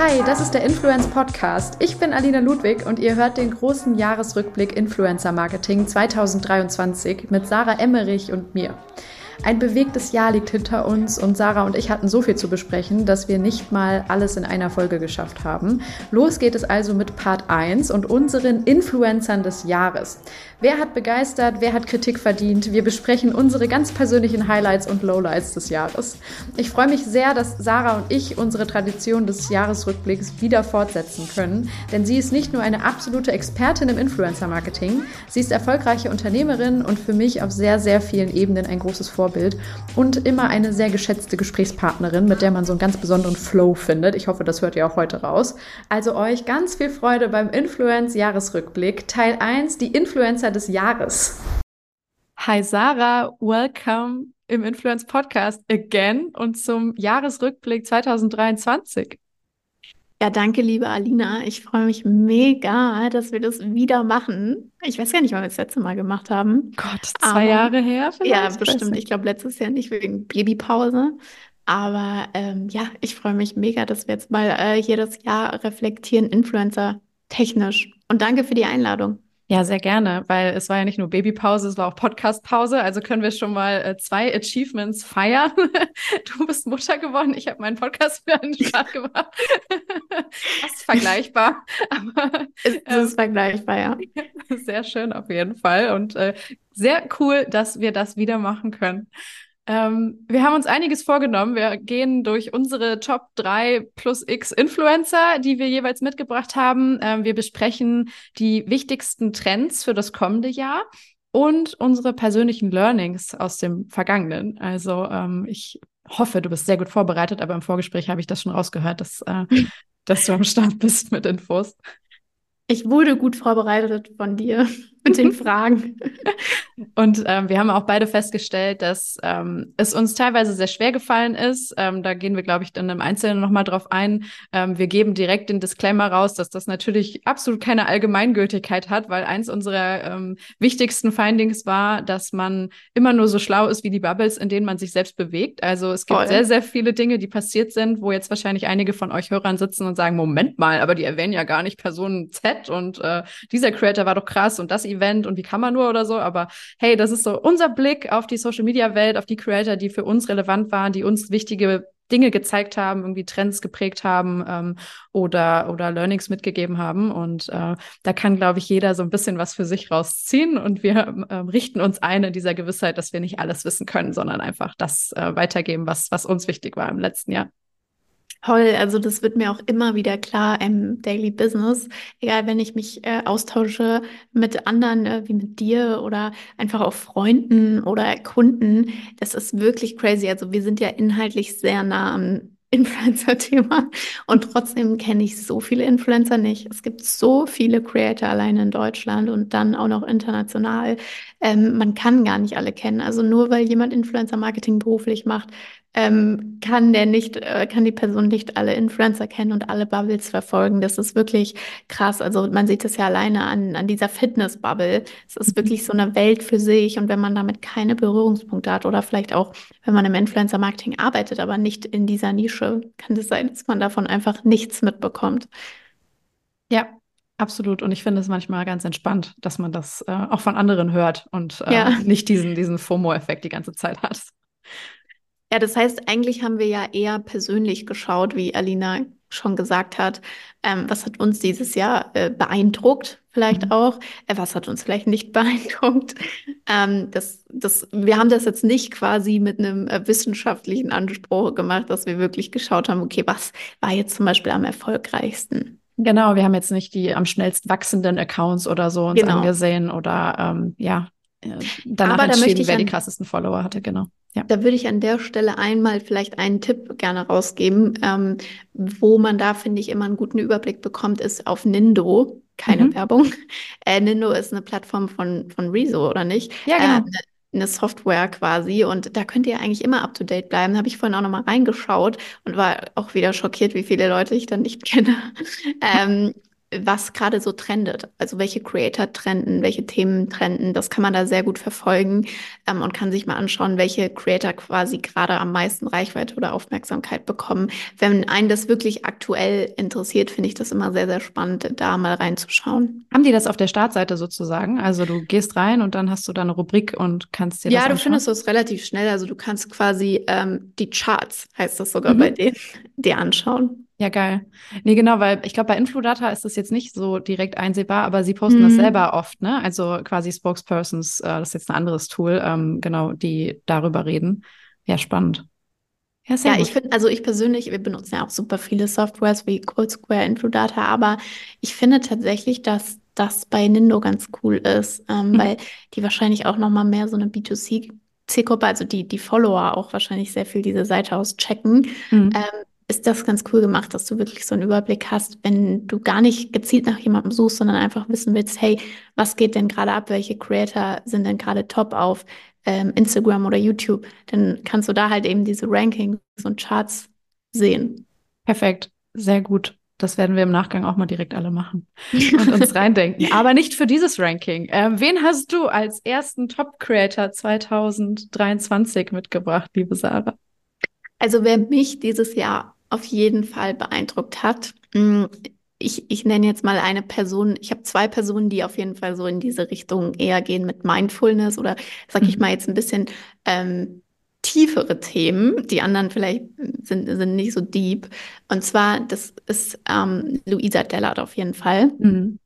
Hi, das ist der Influence Podcast. Ich bin Alina Ludwig und ihr hört den großen Jahresrückblick Influencer Marketing 2023 mit Sarah Emmerich und mir. Ein bewegtes Jahr liegt hinter uns und Sarah und ich hatten so viel zu besprechen, dass wir nicht mal alles in einer Folge geschafft haben. Los geht es also mit Part 1 und unseren Influencern des Jahres. Wer hat begeistert, wer hat Kritik verdient? Wir besprechen unsere ganz persönlichen Highlights und Lowlights des Jahres. Ich freue mich sehr, dass Sarah und ich unsere Tradition des Jahresrückblicks wieder fortsetzen können, denn sie ist nicht nur eine absolute Expertin im Influencer-Marketing, sie ist erfolgreiche Unternehmerin und für mich auf sehr, sehr vielen Ebenen ein großes Vorbild und immer eine sehr geschätzte Gesprächspartnerin, mit der man so einen ganz besonderen Flow findet. Ich hoffe, das hört ihr auch heute raus. Also euch ganz viel Freude beim Influence-Jahresrückblick. Teil 1, die Influencer des Jahres. Hi Sarah, welcome im Influence Podcast again und zum Jahresrückblick 2023. Ja, danke, liebe Alina. Ich freue mich mega, dass wir das wieder machen. Ich weiß gar nicht, wann wir das letzte Mal gemacht haben. Gott, zwei Aber, Jahre her? Ja, bestimmt. Ich glaube, letztes Jahr nicht wegen Babypause. Aber ähm, ja, ich freue mich mega, dass wir jetzt mal äh, hier das Jahr reflektieren, Influencer technisch. Und danke für die Einladung. Ja, sehr gerne, weil es war ja nicht nur Babypause, es war auch Podcastpause. Also können wir schon mal äh, zwei Achievements feiern. du bist Mutter geworden, ich habe meinen Podcast für einen Start gemacht. das ist vergleichbar. Aber, es ist ähm, vergleichbar, ja. Sehr schön auf jeden Fall und äh, sehr cool, dass wir das wieder machen können. Ähm, wir haben uns einiges vorgenommen. Wir gehen durch unsere Top 3 plus X Influencer, die wir jeweils mitgebracht haben. Ähm, wir besprechen die wichtigsten Trends für das kommende Jahr und unsere persönlichen Learnings aus dem Vergangenen. Also ähm, ich hoffe, du bist sehr gut vorbereitet, aber im Vorgespräch habe ich das schon rausgehört, dass, äh, dass du am Start bist mit Infos. Ich wurde gut vorbereitet von dir mit den Fragen. Und ähm, wir haben auch beide festgestellt, dass ähm, es uns teilweise sehr schwer gefallen ist. Ähm, da gehen wir, glaube ich, dann im Einzelnen nochmal drauf ein. Ähm, wir geben direkt den Disclaimer raus, dass das natürlich absolut keine Allgemeingültigkeit hat, weil eins unserer ähm, wichtigsten Findings war, dass man immer nur so schlau ist wie die Bubbles, in denen man sich selbst bewegt. Also es gibt Voll. sehr, sehr viele Dinge, die passiert sind, wo jetzt wahrscheinlich einige von euch Hörern sitzen und sagen, Moment mal, aber die erwähnen ja gar nicht Person Z und äh, dieser Creator war doch krass und das Event und wie kann man nur oder so. Aber hey, das ist so unser Blick auf die Social Media Welt, auf die Creator, die für uns relevant waren, die uns wichtige Dinge gezeigt haben, irgendwie Trends geprägt haben ähm, oder, oder Learnings mitgegeben haben. Und äh, da kann, glaube ich, jeder so ein bisschen was für sich rausziehen. Und wir äh, richten uns ein in dieser Gewissheit, dass wir nicht alles wissen können, sondern einfach das äh, weitergeben, was, was uns wichtig war im letzten Jahr. Toll, also das wird mir auch immer wieder klar im Daily Business. Egal, wenn ich mich äh, austausche mit anderen, äh, wie mit dir oder einfach auch Freunden oder Kunden, das ist wirklich crazy. Also wir sind ja inhaltlich sehr nah am Influencer-Thema und trotzdem kenne ich so viele Influencer nicht. Es gibt so viele Creator alleine in Deutschland und dann auch noch international. Ähm, man kann gar nicht alle kennen. Also nur weil jemand Influencer-Marketing beruflich macht, ähm, kann der nicht, äh, kann die Person nicht alle Influencer kennen und alle Bubbles verfolgen. Das ist wirklich krass. Also man sieht es ja alleine an, an dieser Fitness-Bubble. Es ist wirklich so eine Welt für sich. Und wenn man damit keine Berührungspunkte hat oder vielleicht auch, wenn man im Influencer-Marketing arbeitet, aber nicht in dieser Nische, kann es das sein, dass man davon einfach nichts mitbekommt. Ja, Absolut. Und ich finde es manchmal ganz entspannt, dass man das äh, auch von anderen hört und äh, ja. nicht diesen, diesen FOMO-Effekt die ganze Zeit hat. Ja, das heißt, eigentlich haben wir ja eher persönlich geschaut, wie Alina schon gesagt hat. Ähm, was hat uns dieses Jahr äh, beeindruckt? Vielleicht mhm. auch. Äh, was hat uns vielleicht nicht beeindruckt? Ähm, das, das, wir haben das jetzt nicht quasi mit einem äh, wissenschaftlichen Anspruch gemacht, dass wir wirklich geschaut haben, okay, was war jetzt zum Beispiel am erfolgreichsten? Genau, wir haben jetzt nicht die am schnellst wachsenden Accounts oder so uns genau. angesehen oder ähm, ja, äh, danach Aber da wer die krassesten Follower hatte, genau. Ja. Da würde ich an der Stelle einmal vielleicht einen Tipp gerne rausgeben, ähm, wo man da, finde ich, immer einen guten Überblick bekommt, ist auf Nindo. Keine mhm. Werbung. Äh, Nindo ist eine Plattform von, von Rezo, oder nicht? Ja, genau. Äh, eine Software quasi und da könnt ihr eigentlich immer up to date bleiben. Da habe ich vorhin auch nochmal reingeschaut und war auch wieder schockiert, wie viele Leute ich dann nicht kenne. ähm, was gerade so trendet. Also welche Creator trenden, welche Themen trenden. Das kann man da sehr gut verfolgen ähm, und kann sich mal anschauen, welche Creator quasi gerade am meisten Reichweite oder Aufmerksamkeit bekommen. Wenn einen das wirklich aktuell interessiert, finde ich das immer sehr, sehr spannend, da mal reinzuschauen. Haben die das auf der Startseite sozusagen? Also du gehst rein und dann hast du da eine Rubrik und kannst dir ja, das Ja, du findest das relativ schnell. Also du kannst quasi ähm, die Charts, heißt das sogar mhm. bei denen, dir anschauen. Ja, geil. Nee, genau, weil ich glaube, bei Infludata ist das jetzt nicht so direkt einsehbar, aber sie posten mhm. das selber oft, ne? Also quasi Spokespersons, äh, das ist jetzt ein anderes Tool, ähm, genau, die darüber reden. Ja, spannend. Ja, ja ich finde, also ich persönlich, wir benutzen ja auch super viele Softwares wie Cold Square, Infludata, aber ich finde tatsächlich, dass das bei Nindo ganz cool ist, ähm, mhm. weil die wahrscheinlich auch noch mal mehr so eine B2C Zielgruppe, also die, die Follower auch wahrscheinlich sehr viel diese Seite auschecken. Mhm. Ähm, ist das ganz cool gemacht, dass du wirklich so einen Überblick hast, wenn du gar nicht gezielt nach jemandem suchst, sondern einfach wissen willst, hey, was geht denn gerade ab, welche Creator sind denn gerade top auf ähm, Instagram oder YouTube, dann kannst du da halt eben diese Rankings und Charts sehen. Perfekt, sehr gut. Das werden wir im Nachgang auch mal direkt alle machen und uns reindenken. Aber nicht für dieses Ranking. Ähm, wen hast du als ersten Top-Creator 2023 mitgebracht, liebe Sarah? Also wer mich dieses Jahr auf jeden Fall beeindruckt hat. Mm, ich, ich nenne jetzt mal eine Person, ich habe zwei Personen, die auf jeden Fall so in diese Richtung eher gehen mit Mindfulness oder sag ich mhm. mal jetzt ein bisschen ähm, tiefere Themen. Die anderen vielleicht sind, sind nicht so deep. Und zwar, das ist ähm, Luisa Dellert auf jeden Fall. Mhm.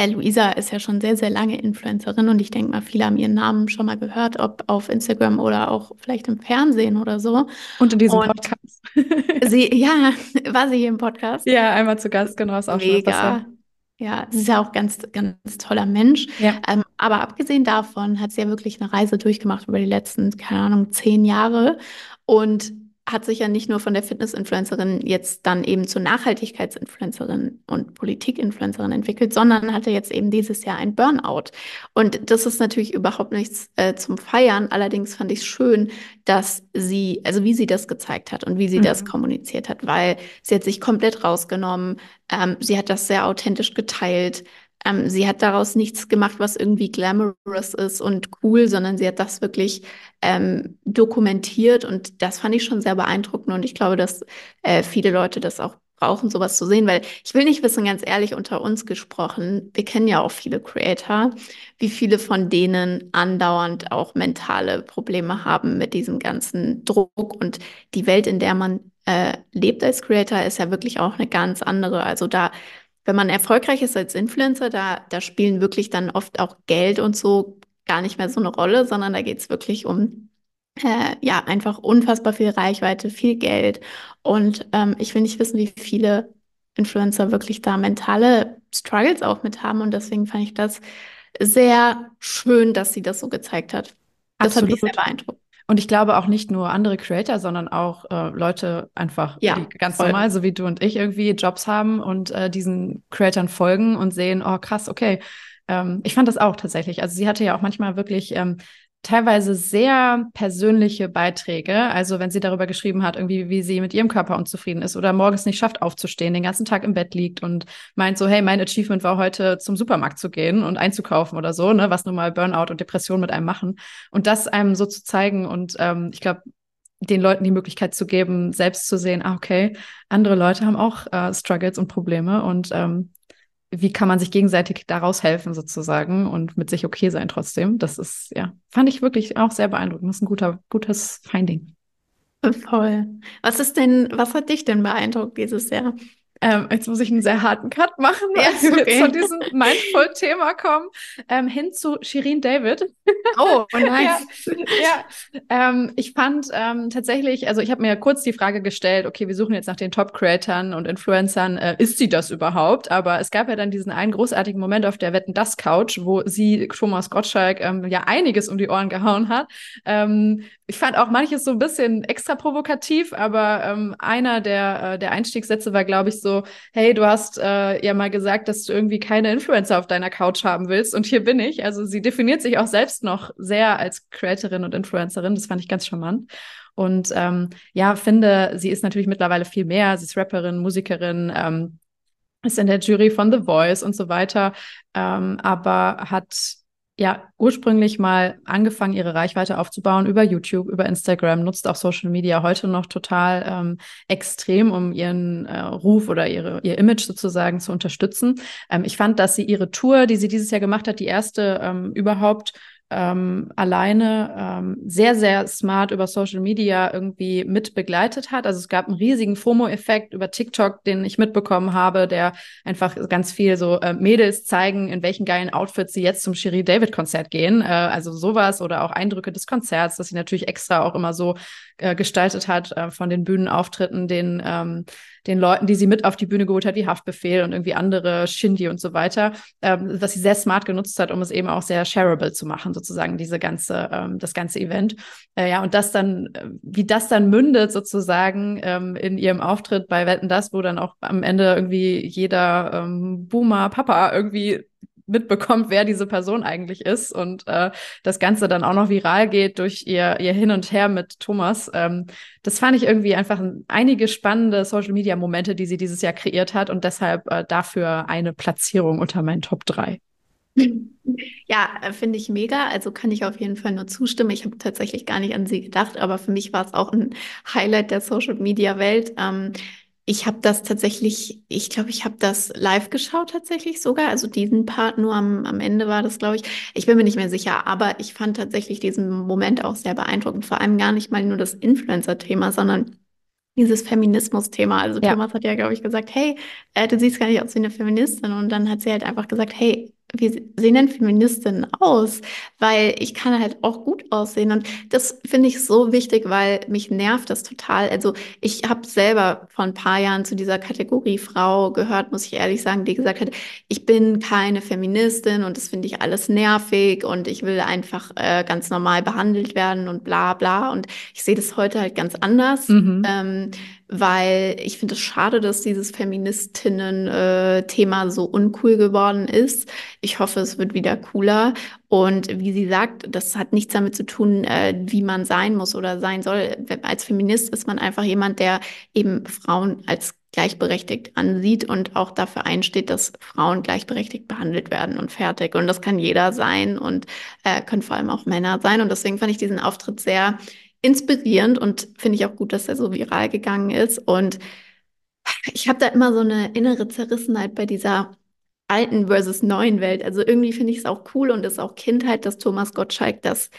Äh, Luisa ist ja schon sehr, sehr lange Influencerin und ich denke mal, viele haben ihren Namen schon mal gehört, ob auf Instagram oder auch vielleicht im Fernsehen oder so. Und in diesem und Podcast. sie, ja, war sie hier im Podcast? Ja, einmal zu Gast, genau, ist auch Mega. schon ja, sie ist ja auch ganz, ganz toller Mensch. Ja. Ähm, aber abgesehen davon hat sie ja wirklich eine Reise durchgemacht über die letzten, keine Ahnung, zehn Jahre. Und hat sich ja nicht nur von der Fitness-Influencerin jetzt dann eben zur Nachhaltigkeitsinfluencerin und Politik-Influencerin entwickelt, sondern hatte jetzt eben dieses Jahr ein Burnout. Und das ist natürlich überhaupt nichts äh, zum Feiern. Allerdings fand ich es schön, dass sie, also wie sie das gezeigt hat und wie sie mhm. das kommuniziert hat, weil sie hat sich komplett rausgenommen. Ähm, sie hat das sehr authentisch geteilt. Ähm, sie hat daraus nichts gemacht, was irgendwie glamorous ist und cool, sondern sie hat das wirklich ähm, dokumentiert und das fand ich schon sehr beeindruckend und ich glaube, dass äh, viele Leute das auch brauchen, sowas zu sehen, weil ich will nicht wissen, ganz ehrlich, unter uns gesprochen, wir kennen ja auch viele Creator, wie viele von denen andauernd auch mentale Probleme haben mit diesem ganzen Druck und die Welt, in der man äh, lebt als Creator, ist ja wirklich auch eine ganz andere. Also da wenn man erfolgreich ist als Influencer, da, da spielen wirklich dann oft auch Geld und so gar nicht mehr so eine Rolle, sondern da geht es wirklich um äh, ja einfach unfassbar viel Reichweite, viel Geld. Und ähm, ich will nicht wissen, wie viele Influencer wirklich da mentale Struggles auch mit haben. Und deswegen fand ich das sehr schön, dass sie das so gezeigt hat. Das Absolut. hat mich sehr beeindruckt. Und ich glaube auch nicht nur andere Creator, sondern auch äh, Leute einfach, ja, die ganz voll. normal, so wie du und ich, irgendwie Jobs haben und äh, diesen Creatoren folgen und sehen, oh krass, okay. Ähm, ich fand das auch tatsächlich. Also sie hatte ja auch manchmal wirklich ähm, teilweise sehr persönliche Beiträge. Also wenn sie darüber geschrieben hat, irgendwie, wie sie mit ihrem Körper unzufrieden ist oder morgens nicht schafft aufzustehen, den ganzen Tag im Bett liegt und meint so, hey, mein Achievement war heute zum Supermarkt zu gehen und einzukaufen oder so, ne, was nun mal Burnout und Depression mit einem machen. Und das einem so zu zeigen und ähm, ich glaube, den Leuten die Möglichkeit zu geben, selbst zu sehen, ah, okay, andere Leute haben auch äh, Struggles und Probleme und ähm, wie kann man sich gegenseitig daraus helfen sozusagen und mit sich okay sein trotzdem. Das ist, ja, fand ich wirklich auch sehr beeindruckend. Das ist ein guter, gutes Finding. Voll. Was ist denn, was hat dich denn beeindruckt dieses Jahr? Ähm, jetzt muss ich einen sehr harten Cut machen, weil yes, okay. wir zu diesem Mindful-Thema kommen, ähm, hin zu Shirin David. Oh, oh nice. ja, ja. Ähm, ich fand ähm, tatsächlich, also ich habe mir kurz die Frage gestellt, okay, wir suchen jetzt nach den Top-Creatern und Influencern, äh, ist sie das überhaupt? Aber es gab ja dann diesen einen großartigen Moment auf der Wetten das Couch, wo sie Thomas Gottschalk ähm, ja einiges um die Ohren gehauen hat. Ähm, ich fand auch manches so ein bisschen extra provokativ, aber einer der, äh, der Einstiegssätze war, glaube ich, so, hey, du hast äh, ja mal gesagt, dass du irgendwie keine Influencer auf deiner Couch haben willst und hier bin ich. Also sie definiert sich auch selbst noch sehr als Creatorin und Influencerin. Das fand ich ganz charmant. Und ähm, ja, finde, sie ist natürlich mittlerweile viel mehr. Sie ist Rapperin, Musikerin, ähm, ist in der Jury von The Voice und so weiter, ähm, aber hat ja ursprünglich mal angefangen, ihre Reichweite aufzubauen über YouTube, über Instagram, nutzt auch Social Media heute noch total ähm, extrem, um ihren äh, Ruf oder ihre, ihr Image sozusagen zu unterstützen. Ähm, ich fand, dass sie ihre Tour, die sie dieses Jahr gemacht hat, die erste ähm, überhaupt ähm, alleine ähm, sehr, sehr smart über Social Media irgendwie mit begleitet hat. Also es gab einen riesigen FOMO-Effekt über TikTok, den ich mitbekommen habe, der einfach ganz viel so äh, Mädels zeigen, in welchen geilen Outfits sie jetzt zum Cherie David Konzert gehen. Äh, also sowas oder auch Eindrücke des Konzerts, das sie natürlich extra auch immer so äh, gestaltet hat äh, von den Bühnenauftritten, den ähm, den Leuten, die sie mit auf die Bühne geholt hat, wie Haftbefehl und irgendwie andere Shindy und so weiter, ähm, was sie sehr smart genutzt hat, um es eben auch sehr shareable zu machen, sozusagen diese ganze, ähm, das ganze Event. Äh, ja, und das dann, äh, wie das dann mündet sozusagen ähm, in ihrem Auftritt bei Wetten das, wo dann auch am Ende irgendwie jeder ähm, Boomer Papa irgendwie mitbekommt, wer diese Person eigentlich ist und äh, das Ganze dann auch noch viral geht durch ihr, ihr Hin und Her mit Thomas. Ähm, das fand ich irgendwie einfach einige spannende Social-Media-Momente, die sie dieses Jahr kreiert hat und deshalb äh, dafür eine Platzierung unter meinen Top 3. Ja, äh, finde ich mega. Also kann ich auf jeden Fall nur zustimmen. Ich habe tatsächlich gar nicht an sie gedacht, aber für mich war es auch ein Highlight der Social-Media-Welt. Ähm, ich habe das tatsächlich, ich glaube, ich habe das live geschaut tatsächlich sogar. Also diesen Part nur am, am Ende war das, glaube ich. Ich bin mir nicht mehr sicher, aber ich fand tatsächlich diesen Moment auch sehr beeindruckend. Vor allem gar nicht mal nur das Influencer-Thema, sondern dieses Feminismus-Thema. Also ja. Thomas hat ja, glaube ich, gesagt, hey, äh, du siehst gar nicht aus wie eine Feministin. Und dann hat sie halt einfach gesagt, hey, wie sehen denn Feministinnen aus? Weil ich kann halt auch gut aussehen. Und das finde ich so wichtig, weil mich nervt das total. Also ich habe selber vor ein paar Jahren zu dieser Kategorie Frau gehört, muss ich ehrlich sagen, die gesagt hat, ich bin keine Feministin und das finde ich alles nervig und ich will einfach äh, ganz normal behandelt werden und bla bla. Und ich sehe das heute halt ganz anders. Mhm. Ähm, weil ich finde es schade, dass dieses Feministinnen-Thema so uncool geworden ist. Ich hoffe, es wird wieder cooler. Und wie sie sagt, das hat nichts damit zu tun, äh, wie man sein muss oder sein soll. Als Feminist ist man einfach jemand, der eben Frauen als gleichberechtigt ansieht und auch dafür einsteht, dass Frauen gleichberechtigt behandelt werden und fertig. Und das kann jeder sein und äh, können vor allem auch Männer sein. Und deswegen fand ich diesen Auftritt sehr inspirierend und finde ich auch gut, dass er so viral gegangen ist. Und ich habe da immer so eine innere Zerrissenheit bei dieser alten versus neuen Welt. Also irgendwie finde ich es auch cool und ist auch Kindheit, dass Thomas Gottschalk das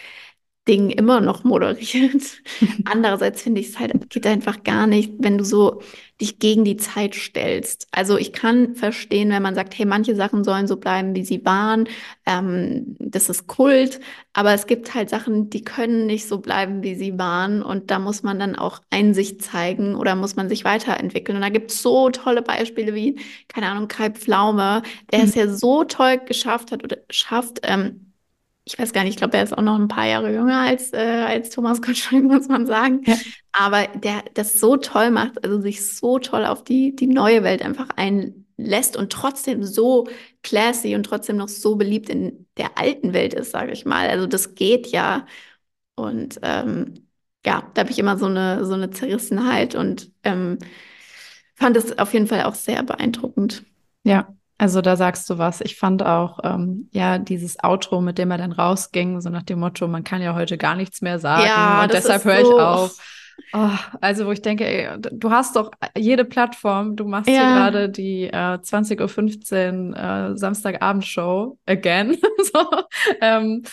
Ding immer noch moderiert. Andererseits finde ich es halt, geht einfach gar nicht, wenn du so dich gegen die Zeit stellst. Also ich kann verstehen, wenn man sagt, hey, manche Sachen sollen so bleiben, wie sie waren. Ähm, das ist Kult. Aber es gibt halt Sachen, die können nicht so bleiben, wie sie waren. Und da muss man dann auch Einsicht zeigen oder muss man sich weiterentwickeln. Und da gibt es so tolle Beispiele wie, keine Ahnung, Kai Pflaume, der mhm. es ja so toll geschafft hat oder schafft, ähm, ich weiß gar nicht, ich glaube, er ist auch noch ein paar Jahre jünger als, äh, als Thomas Gottschalk, muss man sagen. Ja. Aber der das so toll macht, also sich so toll auf die, die neue Welt einfach einlässt und trotzdem so classy und trotzdem noch so beliebt in der alten Welt ist, sage ich mal. Also das geht ja. Und ähm, ja, da habe ich immer so eine, so eine Zerrissenheit und ähm, fand es auf jeden Fall auch sehr beeindruckend. Ja, also da sagst du was. Ich fand auch, ähm, ja, dieses Outro, mit dem er dann rausging, so nach dem Motto, man kann ja heute gar nichts mehr sagen ja, und deshalb höre so. ich auf. Oh, also wo ich denke, ey, du hast doch jede Plattform, du machst ja. hier gerade die äh, 20.15 Uhr äh, Samstagabendshow again. so, ähm,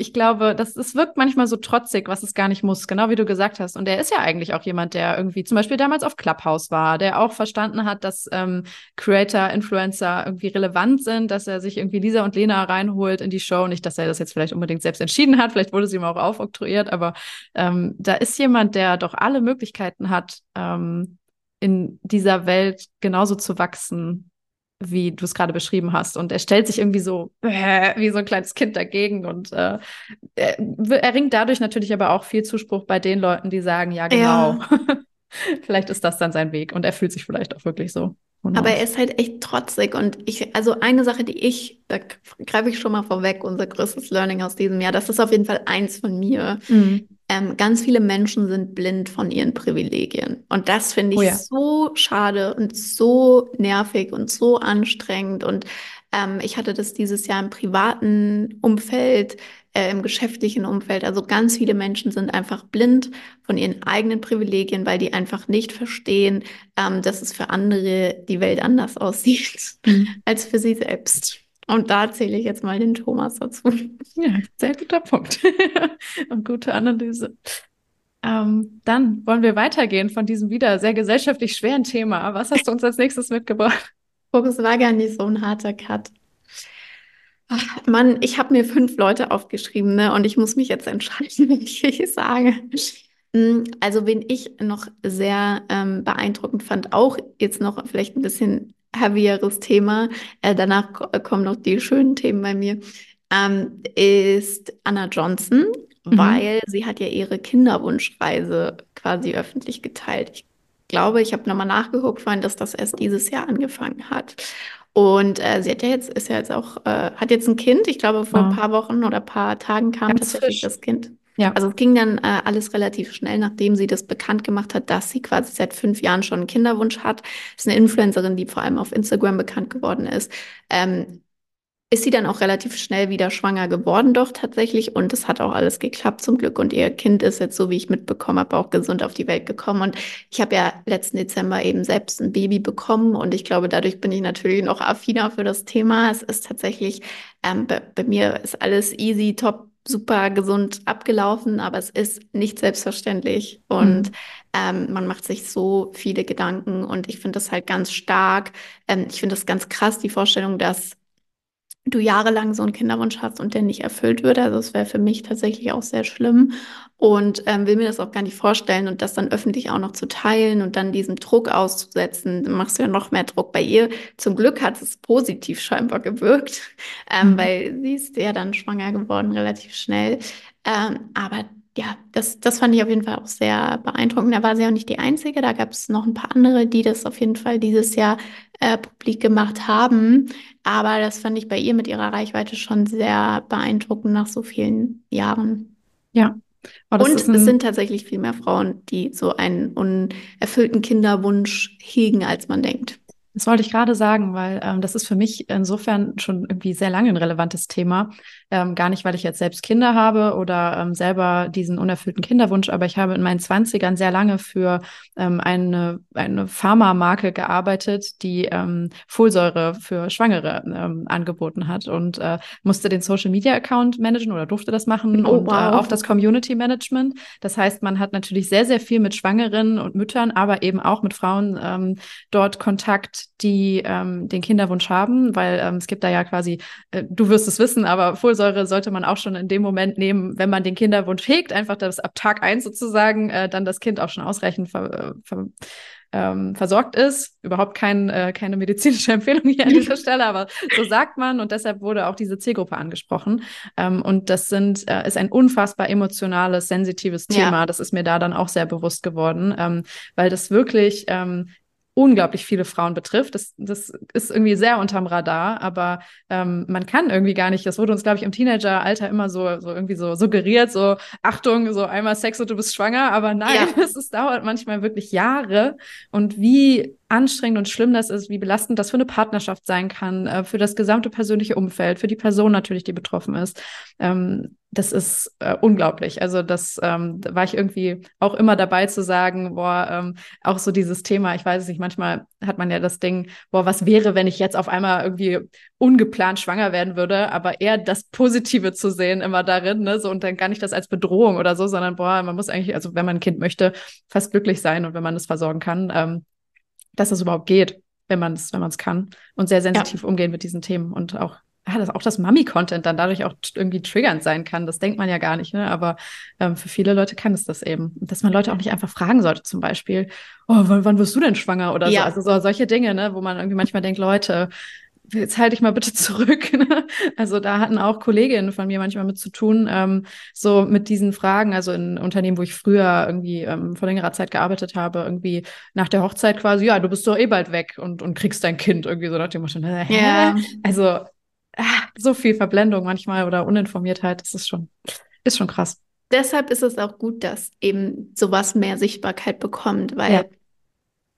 ich glaube, das, das wirkt manchmal so trotzig, was es gar nicht muss, genau wie du gesagt hast. Und er ist ja eigentlich auch jemand, der irgendwie zum Beispiel damals auf Clubhouse war, der auch verstanden hat, dass ähm, Creator, Influencer irgendwie relevant sind, dass er sich irgendwie Lisa und Lena reinholt in die Show. Nicht, dass er das jetzt vielleicht unbedingt selbst entschieden hat, vielleicht wurde sie ihm auch aufoktroyiert, aber ähm, da ist jemand, der doch alle Möglichkeiten hat, ähm, in dieser Welt genauso zu wachsen wie du es gerade beschrieben hast. Und er stellt sich irgendwie so äh, wie so ein kleines Kind dagegen und äh, er, er ringt dadurch natürlich aber auch viel Zuspruch bei den Leuten, die sagen, ja, genau. Ja. vielleicht ist das dann sein Weg und er fühlt sich vielleicht auch wirklich so. Aber er ist halt echt trotzig und ich, also eine Sache, die ich, da greife ich schon mal vorweg, unser größtes Learning aus diesem Jahr, das ist auf jeden Fall eins von mir. Mhm ähm, ganz viele Menschen sind blind von ihren Privilegien. Und das finde ich oh ja. so schade und so nervig und so anstrengend. Und ähm, ich hatte das dieses Jahr im privaten Umfeld, äh, im geschäftlichen Umfeld. Also ganz viele Menschen sind einfach blind von ihren eigenen Privilegien, weil die einfach nicht verstehen, ähm, dass es für andere die Welt anders aussieht mhm. als für sie selbst. Und da zähle ich jetzt mal den Thomas dazu. Ja, sehr guter Punkt. Und gute Analyse. Ähm, dann wollen wir weitergehen von diesem wieder sehr gesellschaftlich schweren Thema. Was hast du uns als nächstes mitgebracht? Fokus war gar nicht so ein harter Cut. Ach, Mann, ich habe mir fünf Leute aufgeschrieben, ne? Und ich muss mich jetzt entscheiden, wenn ich sage. Hm, also, wen ich noch sehr ähm, beeindruckend fand, auch jetzt noch vielleicht ein bisschen heavieres Thema, äh, danach kommen noch die schönen Themen bei mir, ähm, ist Anna Johnson, mhm. weil sie hat ja ihre Kinderwunschreise quasi öffentlich geteilt. Ich glaube, ich habe nochmal nachgeguckt, fand, dass das erst dieses Jahr angefangen hat. Und äh, sie hat ja jetzt, ist ja jetzt auch, äh, hat jetzt ein Kind. Ich glaube, vor ja. ein paar Wochen oder ein paar Tagen kam Ganz tatsächlich frisch. das Kind. Ja. Also es ging dann äh, alles relativ schnell, nachdem sie das bekannt gemacht hat, dass sie quasi seit fünf Jahren schon einen Kinderwunsch hat. Ist eine Influencerin, die vor allem auf Instagram bekannt geworden ist. Ähm, ist sie dann auch relativ schnell wieder schwanger geworden, doch tatsächlich. Und es hat auch alles geklappt zum Glück. Und ihr Kind ist jetzt, so wie ich mitbekommen habe, auch gesund auf die Welt gekommen. Und ich habe ja letzten Dezember eben selbst ein Baby bekommen. Und ich glaube, dadurch bin ich natürlich noch affiner für das Thema. Es ist tatsächlich, ähm, bei, bei mir ist alles easy, top, super gesund abgelaufen, aber es ist nicht selbstverständlich. Und mhm. ähm, man macht sich so viele Gedanken. Und ich finde das halt ganz stark. Ähm, ich finde das ganz krass, die Vorstellung, dass du jahrelang so einen Kinderwunsch hast und der nicht erfüllt wird. Also es wäre für mich tatsächlich auch sehr schlimm und ähm, will mir das auch gar nicht vorstellen und das dann öffentlich auch noch zu teilen und dann diesem Druck auszusetzen, dann machst du ja noch mehr Druck. Bei ihr zum Glück hat es positiv scheinbar gewirkt, ähm, mhm. weil sie ist ja dann schwanger geworden relativ schnell. Ähm, aber ja, das, das fand ich auf jeden Fall auch sehr beeindruckend. Da war sie auch nicht die Einzige. Da gab es noch ein paar andere, die das auf jeden Fall dieses Jahr äh, publik gemacht haben. Aber das fand ich bei ihr mit ihrer Reichweite schon sehr beeindruckend nach so vielen Jahren. Ja. Oh, Und es sind tatsächlich viel mehr Frauen, die so einen unerfüllten Kinderwunsch hegen, als man denkt. Das wollte ich gerade sagen, weil ähm, das ist für mich insofern schon irgendwie sehr lange ein relevantes Thema. Ähm, gar nicht, weil ich jetzt selbst Kinder habe oder ähm, selber diesen unerfüllten Kinderwunsch, aber ich habe in meinen Zwanzigern sehr lange für ähm, eine, eine Pharmamarke gearbeitet, die ähm, Folsäure für Schwangere ähm, angeboten hat und äh, musste den Social Media Account managen oder durfte das machen oh, und wow. äh, auch das Community Management. Das heißt, man hat natürlich sehr, sehr viel mit Schwangeren und Müttern, aber eben auch mit Frauen ähm, dort Kontakt, die ähm, den Kinderwunsch haben, weil ähm, es gibt da ja quasi, äh, du wirst es wissen, aber Folsäure sollte man auch schon in dem Moment nehmen, wenn man den Kinderwunsch hegt, einfach dass ab Tag eins sozusagen äh, dann das Kind auch schon ausreichend ver, äh, ver ähm, versorgt ist. Überhaupt kein, äh, keine medizinische Empfehlung hier an dieser Stelle, aber so sagt man und deshalb wurde auch diese Zielgruppe angesprochen. Ähm, und das sind, äh, ist ein unfassbar emotionales, sensitives Thema. Ja. Das ist mir da dann auch sehr bewusst geworden, ähm, weil das wirklich ähm, unglaublich viele Frauen betrifft. Das, das ist irgendwie sehr unterm Radar, aber ähm, man kann irgendwie gar nicht, das wurde uns, glaube ich, im Teenageralter immer so, so irgendwie so suggeriert, so Achtung, so einmal Sex und du bist schwanger, aber nein, ja. es, es dauert manchmal wirklich Jahre und wie anstrengend und schlimm das ist, wie belastend das für eine Partnerschaft sein kann, äh, für das gesamte persönliche Umfeld, für die Person natürlich, die betroffen ist. Ähm, das ist äh, unglaublich. Also das ähm, da war ich irgendwie auch immer dabei zu sagen, boah, ähm, auch so dieses Thema, ich weiß es nicht, manchmal hat man ja das Ding, boah, was wäre, wenn ich jetzt auf einmal irgendwie ungeplant schwanger werden würde, aber eher das Positive zu sehen immer darin, ne, so und dann gar nicht das als Bedrohung oder so, sondern boah, man muss eigentlich, also wenn man ein Kind möchte, fast glücklich sein und wenn man es versorgen kann. Dass es überhaupt geht, wenn man es wenn man es kann und sehr sensitiv ja. umgehen mit diesen Themen und auch ja, dass auch das Mami-Content dann dadurch auch irgendwie triggernd sein kann. Das denkt man ja gar nicht, ne? Aber ähm, für viele Leute kann es das eben. Dass man Leute auch nicht einfach fragen sollte, zum Beispiel, oh, wann, wann wirst du denn schwanger oder ja. so. Also so, solche Dinge, ne, wo man irgendwie manchmal denkt, Leute, jetzt halte ich mal bitte zurück. Ne? Also da hatten auch Kolleginnen von mir manchmal mit zu tun, ähm, so mit diesen Fragen. Also in Unternehmen, wo ich früher irgendwie ähm, vor längerer Zeit gearbeitet habe, irgendwie nach der Hochzeit quasi, ja, du bist doch eh bald weg und, und kriegst dein Kind irgendwie so nach dem Motto, hä? Yeah. Also ah, so viel Verblendung manchmal oder Uninformiertheit, das ist schon, ist schon krass. deshalb ist es auch gut, dass eben sowas mehr Sichtbarkeit bekommt, weil ja.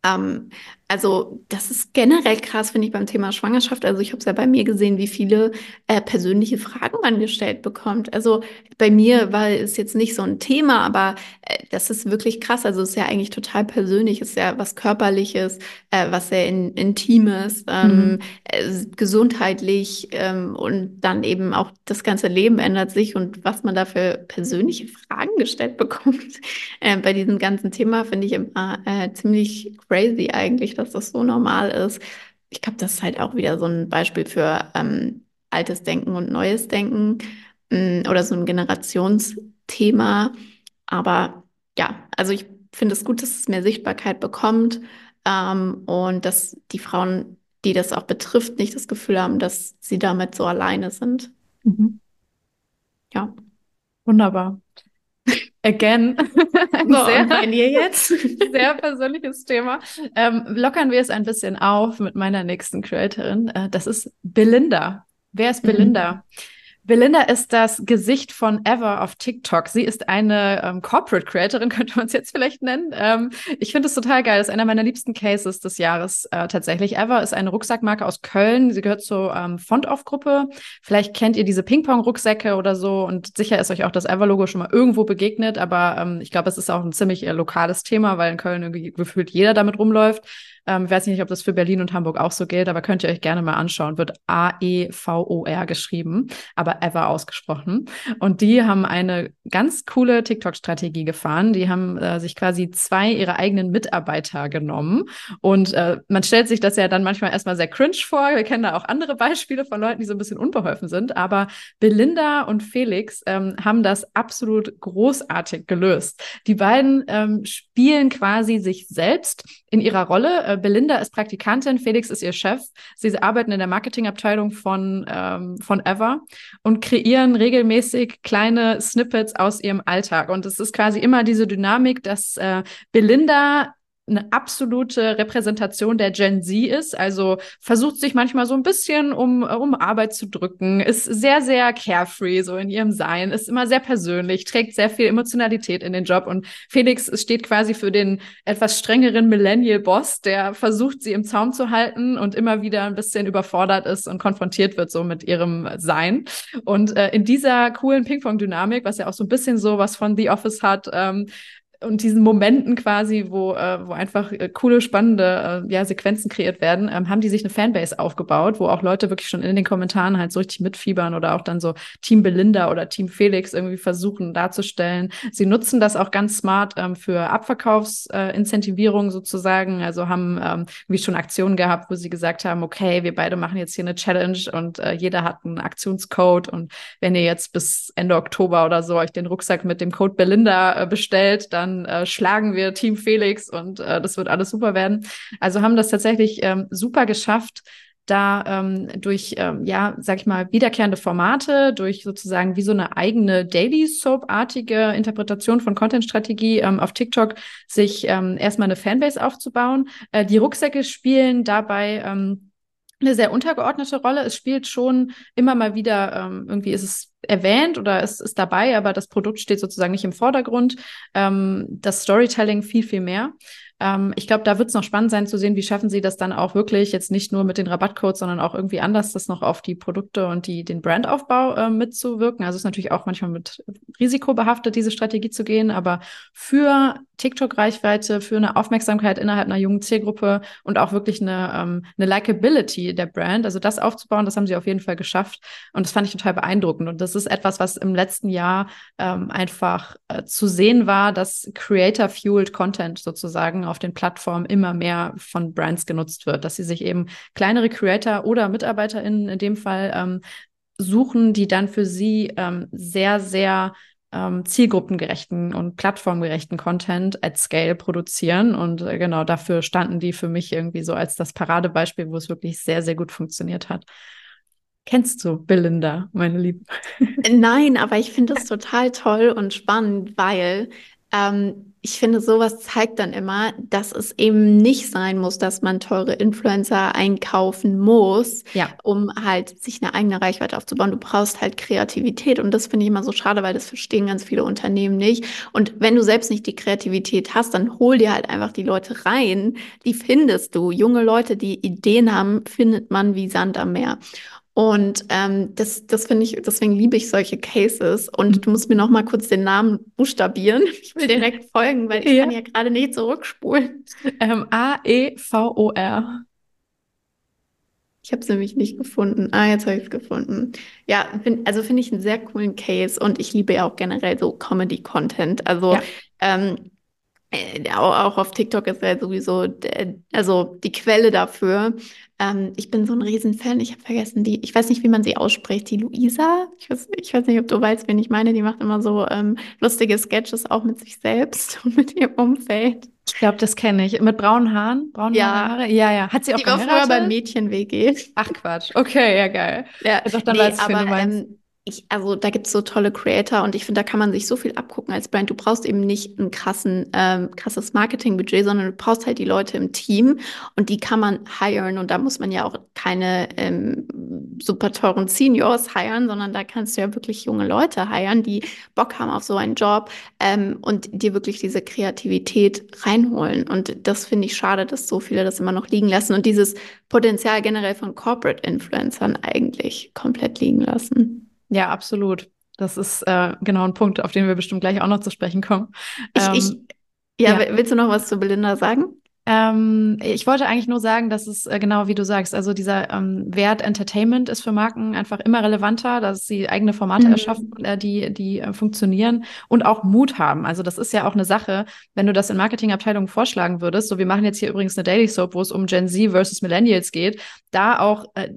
Ähm, also das ist generell krass, finde ich, beim Thema Schwangerschaft. Also ich habe es ja bei mir gesehen, wie viele äh, persönliche Fragen man gestellt bekommt. Also bei mir war es jetzt nicht so ein Thema, aber äh, das ist wirklich krass. Also es ist ja eigentlich total persönlich, es ist ja was Körperliches, äh, was sehr in, Intimes, ähm, mhm. äh, gesundheitlich ähm, und dann eben auch das ganze Leben ändert sich und was man da für persönliche Fragen gestellt bekommt äh, bei diesem ganzen Thema, finde ich immer äh, ziemlich crazy eigentlich, dass das so normal ist. Ich glaube, das ist halt auch wieder so ein Beispiel für ähm, altes Denken und neues Denken mh, mm, oder so ein Generationsthema. Aber ja, also ich finde es gut, dass es mehr Sichtbarkeit bekommt ähm, und dass die Frauen, die das auch betrifft, nicht das Gefühl haben, dass sie damit so alleine sind. Mhm. Ja. Wunderbar. Again. Ein so, sehr, bei dir jetzt? sehr persönliches Thema. Ähm, lockern wir es ein bisschen auf mit meiner nächsten Creatorin. Äh, das ist Belinda. Wer ist Belinda? Mhm. Belinda ist das Gesicht von Ever auf TikTok. Sie ist eine ähm, Corporate Creatorin, könnte man es jetzt vielleicht nennen. Ähm, ich finde es total geil. Das ist einer meiner liebsten Cases des Jahres äh, tatsächlich. Ever ist eine Rucksackmarke aus Köln. Sie gehört zur ähm, Font-Off-Gruppe. Vielleicht kennt ihr diese Ping-Pong-Rucksäcke oder so und sicher ist euch auch das Ever-Logo schon mal irgendwo begegnet. Aber ähm, ich glaube, es ist auch ein ziemlich äh, lokales Thema, weil in Köln irgendwie gefühlt jeder damit rumläuft. Ähm, ich weiß nicht, ob das für Berlin und Hamburg auch so gilt, aber könnt ihr euch gerne mal anschauen. Wird A-E-V-O-R geschrieben, aber ever ausgesprochen. Und die haben eine ganz coole TikTok-Strategie gefahren. Die haben äh, sich quasi zwei ihrer eigenen Mitarbeiter genommen. Und äh, man stellt sich das ja dann manchmal erstmal sehr cringe vor. Wir kennen da auch andere Beispiele von Leuten, die so ein bisschen unbeholfen sind. Aber Belinda und Felix ähm, haben das absolut großartig gelöst. Die beiden ähm, spielen quasi sich selbst in ihrer Rolle. Äh, Belinda ist Praktikantin, Felix ist ihr Chef. Sie arbeiten in der Marketingabteilung von, ähm, von Ever und kreieren regelmäßig kleine Snippets aus ihrem Alltag. Und es ist quasi immer diese Dynamik, dass äh, Belinda eine absolute Repräsentation der Gen Z ist. Also versucht sich manchmal so ein bisschen um, um Arbeit zu drücken, ist sehr, sehr carefree so in ihrem Sein, ist immer sehr persönlich, trägt sehr viel Emotionalität in den Job. Und Felix steht quasi für den etwas strengeren Millennial-Boss, der versucht, sie im Zaum zu halten und immer wieder ein bisschen überfordert ist und konfrontiert wird so mit ihrem Sein. Und äh, in dieser coolen Ping-Pong-Dynamik, was ja auch so ein bisschen so was von The Office hat, ähm, und diesen Momenten quasi, wo, äh, wo einfach äh, coole, spannende äh, ja, Sequenzen kreiert werden, ähm, haben die sich eine Fanbase aufgebaut, wo auch Leute wirklich schon in den Kommentaren halt so richtig mitfiebern oder auch dann so Team Belinda oder Team Felix irgendwie versuchen darzustellen. Sie nutzen das auch ganz smart ähm, für Abverkaufsincentivierung äh, sozusagen. Also haben ähm, wie schon Aktionen gehabt, wo sie gesagt haben, okay, wir beide machen jetzt hier eine Challenge und äh, jeder hat einen Aktionscode und wenn ihr jetzt bis Ende Oktober oder so euch den Rucksack mit dem Code Belinda äh, bestellt, dann dann äh, schlagen wir Team Felix und äh, das wird alles super werden. Also haben das tatsächlich ähm, super geschafft, da ähm, durch, ähm, ja, sag ich mal, wiederkehrende Formate, durch sozusagen wie so eine eigene Daily Soap-artige Interpretation von Content-Strategie ähm, auf TikTok sich ähm, erstmal eine Fanbase aufzubauen. Äh, die Rucksäcke spielen dabei ähm, eine sehr untergeordnete Rolle. Es spielt schon immer mal wieder, ähm, irgendwie ist es erwähnt oder es ist dabei, aber das Produkt steht sozusagen nicht im Vordergrund. Ähm, das Storytelling viel, viel mehr. Ähm, ich glaube, da wird es noch spannend sein zu sehen, wie schaffen sie das dann auch wirklich jetzt nicht nur mit den Rabattcodes, sondern auch irgendwie anders, das noch auf die Produkte und die, den Brandaufbau äh, mitzuwirken. Also es ist natürlich auch manchmal mit Risiko behaftet, diese Strategie zu gehen, aber für TikTok-Reichweite, für eine Aufmerksamkeit innerhalb einer jungen Zielgruppe und auch wirklich eine, ähm, eine Likability der Brand, also das aufzubauen, das haben sie auf jeden Fall geschafft und das fand ich total beeindruckend und das ist etwas, was im letzten Jahr ähm, einfach äh, zu sehen war, dass Creator-Fueled Content sozusagen auf den Plattformen immer mehr von Brands genutzt wird, dass sie sich eben kleinere Creator oder MitarbeiterInnen in dem Fall ähm, suchen, die dann für sie ähm, sehr, sehr ähm, zielgruppengerechten und plattformgerechten Content at Scale produzieren. Und äh, genau dafür standen die für mich irgendwie so als das Paradebeispiel, wo es wirklich sehr, sehr gut funktioniert hat. Kennst du Belinda, meine Liebe? Nein, aber ich finde das total toll und spannend, weil ähm, ich finde, sowas zeigt dann immer, dass es eben nicht sein muss, dass man teure Influencer einkaufen muss, ja. um halt sich eine eigene Reichweite aufzubauen. Du brauchst halt Kreativität und das finde ich immer so schade, weil das verstehen ganz viele Unternehmen nicht. Und wenn du selbst nicht die Kreativität hast, dann hol dir halt einfach die Leute rein, die findest du. Junge Leute, die Ideen haben, findet man wie Sand am Meer. Und ähm, das, das finde ich, deswegen liebe ich solche Cases. Und mhm. du musst mir noch mal kurz den Namen buchstabieren. Ich will direkt folgen, weil ich ja. kann ja gerade nicht zurückspulen. Ähm, A-E-V-O-R. Ich habe es nämlich nicht gefunden. Ah, jetzt habe ich es gefunden. Ja, find, also finde ich einen sehr coolen Case und ich liebe ja auch generell so Comedy-Content. Also ja. ähm, äh, auch auf TikTok ist er sowieso, also die Quelle dafür. Ähm, ich bin so ein Riesenfan. Ich habe vergessen, die, ich weiß nicht, wie man sie ausspricht, die Luisa. Ich weiß, ich weiß nicht, ob du weißt, wen ich meine. Die macht immer so ähm, lustige Sketches auch mit sich selbst und mit ihrem Umfeld. Ich glaube, das kenne ich. Mit braunen Haaren? Braune ja. Haare? Ja, ja. Hat sie auch Die war früher beim Mädchen-WG. Ach Quatsch. Okay, ja, geil. Ja, also, dann nee, weiß ich, aber, du meinst. Ähm, ich, also da gibt es so tolle Creator und ich finde, da kann man sich so viel abgucken als Brand. Du brauchst eben nicht ein krassen, ähm, krasses Marketingbudget, sondern du brauchst halt die Leute im Team und die kann man hiren und da muss man ja auch keine ähm, super teuren Seniors hiren, sondern da kannst du ja wirklich junge Leute hiren, die Bock haben auf so einen Job ähm, und dir wirklich diese Kreativität reinholen. Und das finde ich schade, dass so viele das immer noch liegen lassen und dieses Potenzial generell von Corporate Influencern eigentlich komplett liegen lassen. Ja, absolut. Das ist äh, genau ein Punkt, auf den wir bestimmt gleich auch noch zu sprechen kommen. Ich, ähm, ich, ja, ja, willst du noch was zu Belinda sagen? Ähm, ich wollte eigentlich nur sagen, dass es äh, genau wie du sagst, also dieser ähm, Wert Entertainment ist für Marken einfach immer relevanter, dass sie eigene Formate mhm. erschaffen, äh, die, die äh, funktionieren und auch Mut haben. Also das ist ja auch eine Sache, wenn du das in Marketingabteilungen vorschlagen würdest. So, wir machen jetzt hier übrigens eine Daily Soap, wo es um Gen Z versus Millennials geht, da auch äh,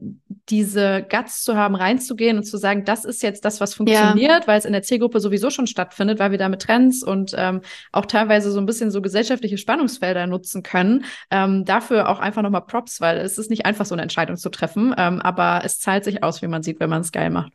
diese Guts zu haben, reinzugehen und zu sagen, das ist jetzt das, was funktioniert, ja. weil es in der Zielgruppe sowieso schon stattfindet, weil wir da mit Trends und ähm, auch teilweise so ein bisschen so gesellschaftliche Spannungsfelder nutzen können können. Ähm, dafür auch einfach nochmal Props, weil es ist nicht einfach, so eine Entscheidung zu treffen, ähm, aber es zahlt sich aus, wie man sieht, wenn man es geil macht.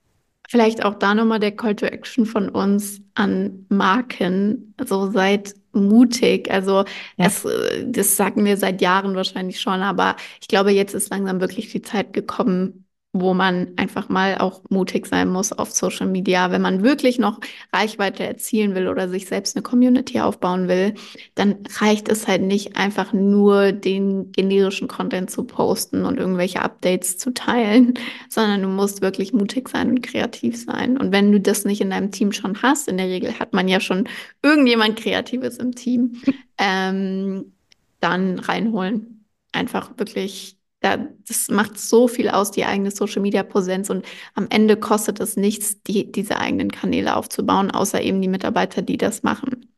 Vielleicht auch da nochmal der Call to Action von uns an Marken. Also seid mutig. Also ja. es, äh, das sagen wir seit Jahren wahrscheinlich schon, aber ich glaube, jetzt ist langsam wirklich die Zeit gekommen, wo man einfach mal auch mutig sein muss auf Social Media. Wenn man wirklich noch Reichweite erzielen will oder sich selbst eine Community aufbauen will, dann reicht es halt nicht einfach nur den generischen Content zu posten und irgendwelche Updates zu teilen, sondern du musst wirklich mutig sein und kreativ sein. Und wenn du das nicht in deinem Team schon hast, in der Regel hat man ja schon irgendjemand Kreatives im Team, ähm, dann reinholen. Einfach wirklich da, das macht so viel aus, die eigene Social Media Präsenz und am Ende kostet es nichts, die, diese eigenen Kanäle aufzubauen, außer eben die Mitarbeiter, die das machen.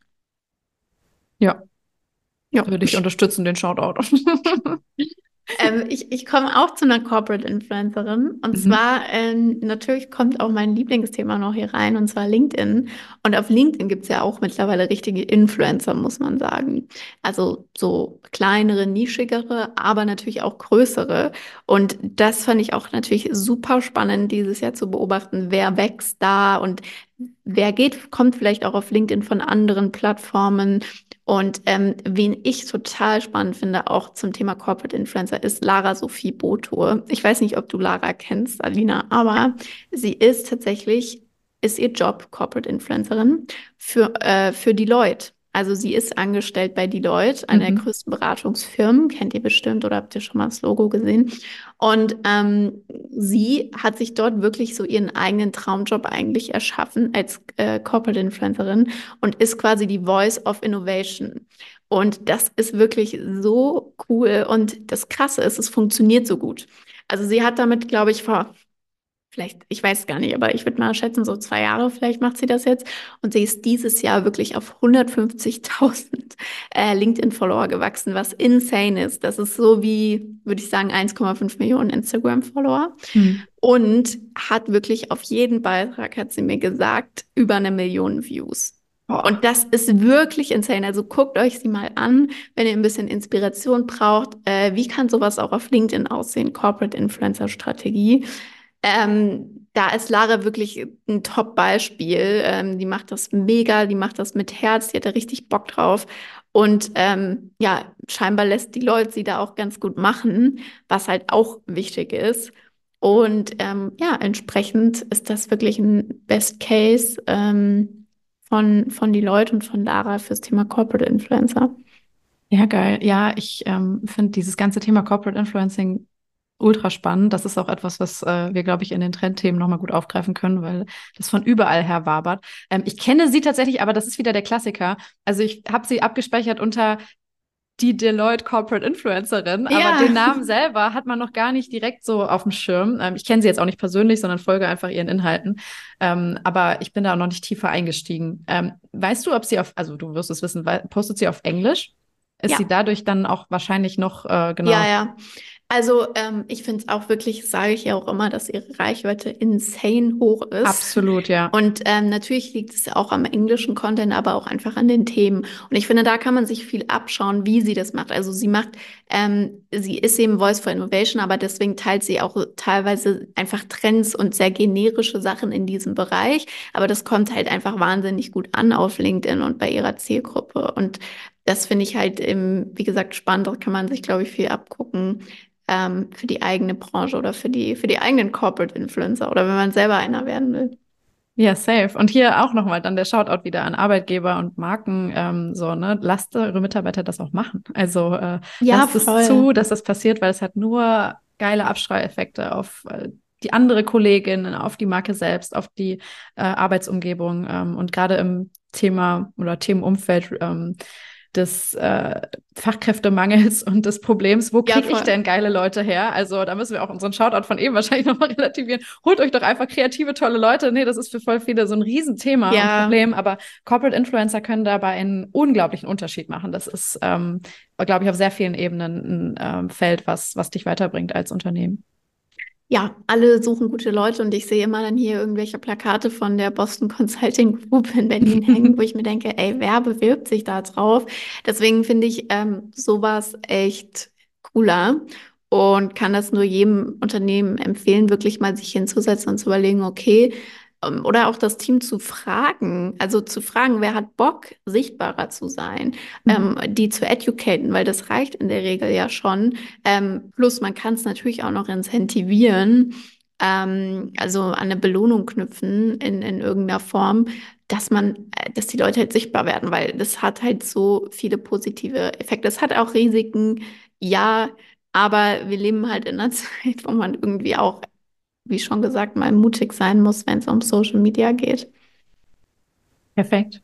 Ja. Ja. Würde ich unterstützen, den Shoutout. ähm, ich ich komme auch zu einer Corporate Influencerin. Und mhm. zwar, ähm, natürlich kommt auch mein Lieblingsthema noch hier rein, und zwar LinkedIn. Und auf LinkedIn gibt es ja auch mittlerweile richtige Influencer, muss man sagen. Also so kleinere, nischigere, aber natürlich auch größere. Und das fand ich auch natürlich super spannend, dieses Jahr zu beobachten, wer wächst da und wer geht, kommt vielleicht auch auf LinkedIn von anderen Plattformen. Und ähm, wen ich total spannend finde, auch zum Thema Corporate Influencer, ist Lara Sophie Botur. Ich weiß nicht, ob du Lara kennst, Alina, aber sie ist tatsächlich, ist ihr Job Corporate Influencerin für, äh, für Deloitte. Also sie ist angestellt bei Deloitte, einer mhm. der größten Beratungsfirmen, kennt ihr bestimmt oder habt ihr schon mal das Logo gesehen. Und ähm, sie hat sich dort wirklich so ihren eigenen Traumjob eigentlich erschaffen als äh, Corporate Influencerin und ist quasi die Voice of Innovation. Und das ist wirklich so cool. Und das Krasse ist, es funktioniert so gut. Also sie hat damit, glaube ich, vor vielleicht, ich weiß gar nicht, aber ich würde mal schätzen, so zwei Jahre vielleicht macht sie das jetzt. Und sie ist dieses Jahr wirklich auf 150.000 äh, LinkedIn-Follower gewachsen, was insane ist. Das ist so wie, würde ich sagen, 1,5 Millionen Instagram-Follower. Hm. Und hat wirklich auf jeden Beitrag, hat sie mir gesagt, über eine Million Views. Und das ist wirklich insane. Also guckt euch sie mal an, wenn ihr ein bisschen Inspiration braucht. Äh, wie kann sowas auch auf LinkedIn aussehen? Corporate Influencer Strategie. Ähm, da ist Lara wirklich ein Top-Beispiel. Ähm, die macht das mega, die macht das mit Herz, die hat da richtig Bock drauf. Und ähm, ja, scheinbar lässt die Leute sie da auch ganz gut machen, was halt auch wichtig ist. Und ähm, ja, entsprechend ist das wirklich ein Best Case ähm, von, von die Leute und von Lara fürs Thema Corporate Influencer. Ja, geil. Ja, ich ähm, finde dieses ganze Thema Corporate Influencing ultra spannend. Das ist auch etwas, was äh, wir, glaube ich, in den Trendthemen nochmal gut aufgreifen können, weil das von überall her wabert. Ähm, ich kenne sie tatsächlich, aber das ist wieder der Klassiker. Also ich habe sie abgespeichert unter die Deloitte Corporate Influencerin, ja. aber den Namen selber hat man noch gar nicht direkt so auf dem Schirm. Ähm, ich kenne sie jetzt auch nicht persönlich, sondern folge einfach ihren Inhalten. Ähm, aber ich bin da auch noch nicht tiefer eingestiegen. Ähm, weißt du, ob sie auf, also du wirst es wissen, postet sie auf Englisch? Ist ja. sie dadurch dann auch wahrscheinlich noch äh, genau? Ja, ja. Also ähm, ich finde es auch wirklich, sage ich ja auch immer, dass ihre Reichweite insane hoch ist. Absolut, ja. Und ähm, natürlich liegt es auch am englischen Content, aber auch einfach an den Themen. Und ich finde, da kann man sich viel abschauen, wie sie das macht. Also sie macht, ähm, sie ist eben Voice for Innovation, aber deswegen teilt sie auch teilweise einfach Trends und sehr generische Sachen in diesem Bereich. Aber das kommt halt einfach wahnsinnig gut an auf LinkedIn und bei ihrer Zielgruppe. Und das finde ich halt, im, wie gesagt, spannend. Da kann man sich, glaube ich, viel abgucken ähm, für die eigene Branche oder für die, für die eigenen Corporate Influencer oder wenn man selber einer werden will. Ja, safe. Und hier auch nochmal dann der Shoutout wieder an Arbeitgeber und Marken. Ähm, so, ne, lasst eure Mitarbeiter das auch machen. Also äh, ja, lasst voll. es zu, dass das passiert, weil es hat nur geile Abstrahleffekte auf äh, die andere Kollegin, auf die Marke selbst, auf die äh, Arbeitsumgebung ähm, und gerade im Thema oder Themenumfeld ähm, des äh, Fachkräftemangels und des Problems, wo kriege ja, ich denn geile Leute her? Also da müssen wir auch unseren Shoutout von eben wahrscheinlich nochmal relativieren. Holt euch doch einfach kreative, tolle Leute. Nee, das ist für voll viele so ein Riesenthema ja. und Problem, aber Corporate Influencer können dabei einen unglaublichen Unterschied machen. Das ist, ähm, glaube ich, auf sehr vielen Ebenen ein ähm, Feld, was, was dich weiterbringt als Unternehmen ja, alle suchen gute Leute und ich sehe immer dann hier irgendwelche Plakate von der Boston Consulting Group in Berlin hängen, wo ich mir denke, ey, wer bewirbt sich da drauf? Deswegen finde ich ähm, sowas echt cooler und kann das nur jedem Unternehmen empfehlen, wirklich mal sich hinzusetzen und zu überlegen, okay, oder auch das Team zu fragen, also zu fragen, wer hat Bock, sichtbarer zu sein, mhm. ähm, die zu educaten, weil das reicht in der Regel ja schon. Ähm, plus man kann es natürlich auch noch incentivieren, ähm, also an eine Belohnung knüpfen in, in irgendeiner Form, dass man, äh, dass die Leute halt sichtbar werden, weil das hat halt so viele positive Effekte. Es hat auch Risiken, ja, aber wir leben halt in einer Zeit, wo man irgendwie auch wie schon gesagt, mal mutig sein muss, wenn es um Social Media geht. Perfekt.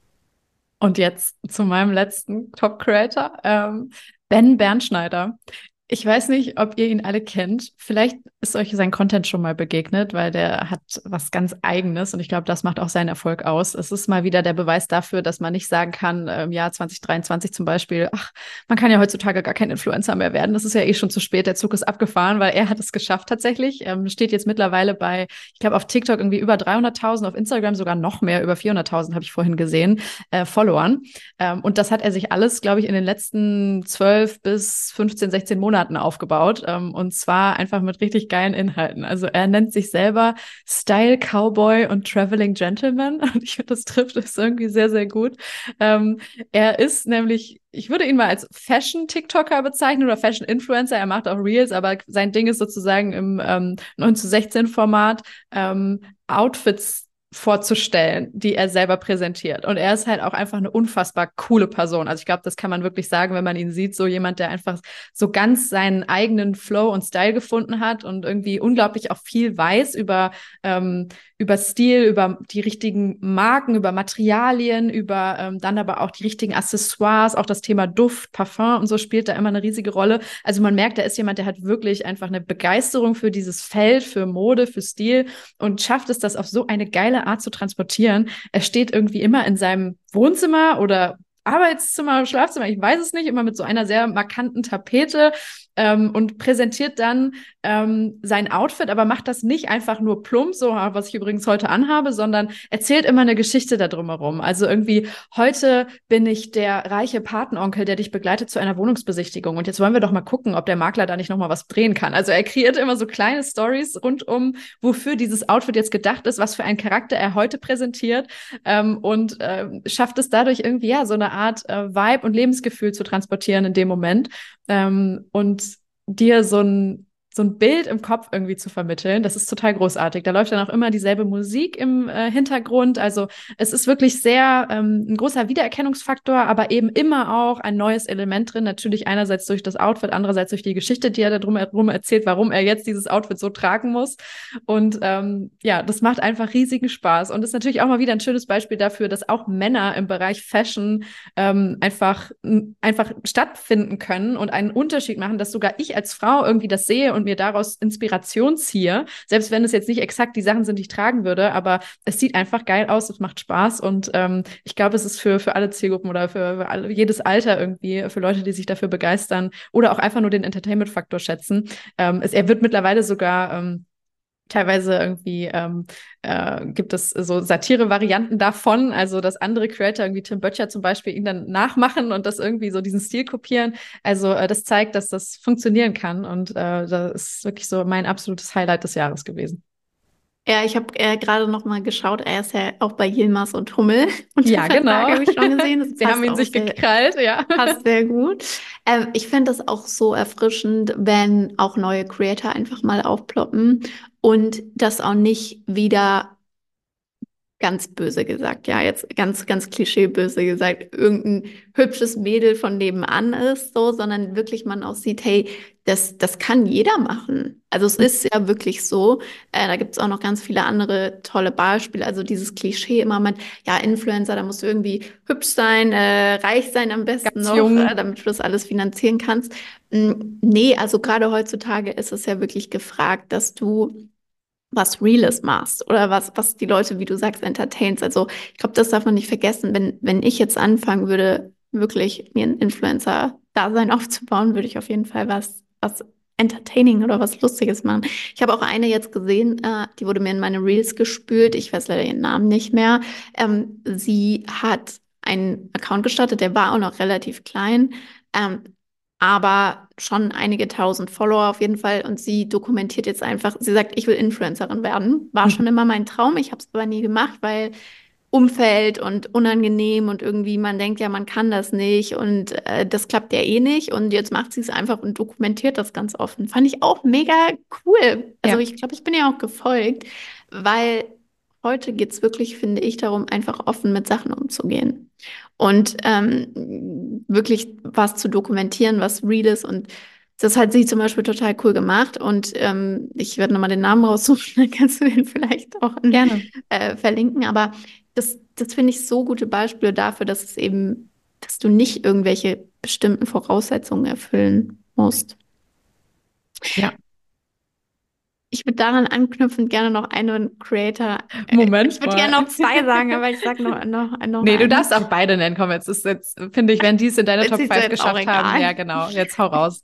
Und jetzt zu meinem letzten Top Creator, ähm, Ben Bernschneider. Ich weiß nicht, ob ihr ihn alle kennt. Vielleicht ist euch sein Content schon mal begegnet, weil der hat was ganz Eigenes und ich glaube, das macht auch seinen Erfolg aus. Es ist mal wieder der Beweis dafür, dass man nicht sagen kann, im Jahr 2023 zum Beispiel, ach, man kann ja heutzutage gar kein Influencer mehr werden. Das ist ja eh schon zu spät. Der Zug ist abgefahren, weil er hat es geschafft tatsächlich. Ähm, steht jetzt mittlerweile bei, ich glaube, auf TikTok irgendwie über 300.000, auf Instagram sogar noch mehr, über 400.000 habe ich vorhin gesehen, äh, Followern. Ähm, und das hat er sich alles, glaube ich, in den letzten 12 bis 15, 16 Monaten aufgebaut. Ähm, und zwar einfach mit richtig geilen Inhalten. Also er nennt sich selber Style Cowboy und Traveling Gentleman. Und ich finde, das trifft es irgendwie sehr, sehr gut. Ähm, er ist nämlich ich würde ihn mal als Fashion-TikToker bezeichnen oder Fashion-Influencer. Er macht auch Reels, aber sein Ding ist sozusagen im ähm, 9 zu 16 Format ähm, Outfits vorzustellen, die er selber präsentiert. Und er ist halt auch einfach eine unfassbar coole Person. Also ich glaube, das kann man wirklich sagen, wenn man ihn sieht, so jemand, der einfach so ganz seinen eigenen Flow und Style gefunden hat und irgendwie unglaublich auch viel weiß über, ähm, über Stil, über die richtigen Marken, über Materialien, über ähm, dann aber auch die richtigen Accessoires, auch das Thema Duft, Parfum und so spielt da immer eine riesige Rolle. Also man merkt, er ist jemand, der hat wirklich einfach eine Begeisterung für dieses Feld, für Mode, für Stil und schafft es, das auf so eine geile Art zu transportieren. Er steht irgendwie immer in seinem Wohnzimmer oder Arbeitszimmer, Schlafzimmer, ich weiß es nicht, immer mit so einer sehr markanten Tapete ähm, und präsentiert dann ähm, sein Outfit, aber macht das nicht einfach nur plump, so was ich übrigens heute anhabe, sondern erzählt immer eine Geschichte da drumherum. Also irgendwie, heute bin ich der reiche Patenonkel, der dich begleitet zu einer Wohnungsbesichtigung. Und jetzt wollen wir doch mal gucken, ob der Makler da nicht nochmal was drehen kann. Also er kreiert immer so kleine Stories rundum, wofür dieses Outfit jetzt gedacht ist, was für einen Charakter er heute präsentiert ähm, und äh, schafft es dadurch irgendwie ja so eine Art äh, Vibe und Lebensgefühl zu transportieren in dem Moment ähm, und dir so ein so ein Bild im Kopf irgendwie zu vermitteln. Das ist total großartig. Da läuft dann auch immer dieselbe Musik im äh, Hintergrund. Also es ist wirklich sehr ähm, ein großer Wiedererkennungsfaktor, aber eben immer auch ein neues Element drin. Natürlich einerseits durch das Outfit, andererseits durch die Geschichte, die er da drum erzählt, warum er jetzt dieses Outfit so tragen muss. Und ähm, ja, das macht einfach riesigen Spaß. Und ist natürlich auch mal wieder ein schönes Beispiel dafür, dass auch Männer im Bereich Fashion ähm, einfach, einfach stattfinden können und einen Unterschied machen, dass sogar ich als Frau irgendwie das sehe und mir daraus Inspiration ziehe, selbst wenn es jetzt nicht exakt die Sachen sind, die ich tragen würde, aber es sieht einfach geil aus, es macht Spaß und ähm, ich glaube, es ist für, für alle Zielgruppen oder für, für alle, jedes Alter irgendwie, für Leute, die sich dafür begeistern oder auch einfach nur den Entertainment-Faktor schätzen. Ähm, es, er wird mittlerweile sogar ähm, Teilweise irgendwie ähm, äh, gibt es so Satire-Varianten davon, also dass andere Creator, irgendwie Tim Böttcher zum Beispiel, ihn dann nachmachen und das irgendwie so diesen Stil kopieren. Also äh, das zeigt, dass das funktionieren kann und äh, das ist wirklich so mein absolutes Highlight des Jahres gewesen. Ja, ich habe äh, gerade noch mal geschaut. Er ist ja auch bei Yilmaz und Hummel. Und ja, genau. habe ich schon gesehen. Sie haben ihn sich sehr, gekrallt, ja. Passt sehr gut. Ähm, ich finde das auch so erfrischend, wenn auch neue Creator einfach mal aufploppen und das auch nicht wieder ganz böse gesagt, ja, jetzt ganz, ganz klischeeböse gesagt, irgendein hübsches Mädel von nebenan ist, so, sondern wirklich man auch sieht, hey, das, das kann jeder machen. Also es mhm. ist ja wirklich so. Äh, da gibt es auch noch ganz viele andere tolle Beispiele. Also dieses Klischee immer mit, ja, Influencer, da musst du irgendwie hübsch sein, äh, reich sein am besten ganz noch, äh, damit du das alles finanzieren kannst. Mm, nee, also gerade heutzutage ist es ja wirklich gefragt, dass du was Reales machst oder was, was die Leute, wie du sagst, entertainst. Also ich glaube, das darf man nicht vergessen. Wenn, wenn ich jetzt anfangen würde, wirklich mir ein Influencer-Dasein aufzubauen, würde ich auf jeden Fall was, was entertaining oder was Lustiges machen. Ich habe auch eine jetzt gesehen, äh, die wurde mir in meine Reels gespült. Ich weiß leider ihren Namen nicht mehr. Ähm, sie hat einen Account gestartet, der war auch noch relativ klein. Ähm, aber schon einige tausend Follower auf jeden Fall. Und sie dokumentiert jetzt einfach, sie sagt, ich will Influencerin werden. War mhm. schon immer mein Traum. Ich habe es aber nie gemacht, weil Umfeld und unangenehm und irgendwie man denkt, ja, man kann das nicht und äh, das klappt ja eh nicht. Und jetzt macht sie es einfach und dokumentiert das ganz offen. Fand ich auch mega cool. Also ja. ich glaube, ich bin ja auch gefolgt, weil heute geht es wirklich, finde ich, darum, einfach offen mit Sachen umzugehen und ähm, wirklich was zu dokumentieren, was real ist und das hat sie zum Beispiel total cool gemacht und ähm, ich werde nochmal den Namen raussuchen, dann kannst du den vielleicht auch Gerne. Äh, verlinken. Aber das, das finde ich so gute Beispiele dafür, dass es eben, dass du nicht irgendwelche bestimmten Voraussetzungen erfüllen musst. Ja. Ich würde daran anknüpfend gerne noch einen Creator. Äh, Moment. Ich würde gerne noch zwei sagen, aber ich sage noch, noch, noch. Nee, einen. du darfst auch beide nennen. Komm, jetzt ist jetzt, finde ich, wenn die es in deiner Top 5 geschafft haben. Ja, genau. Jetzt hau raus.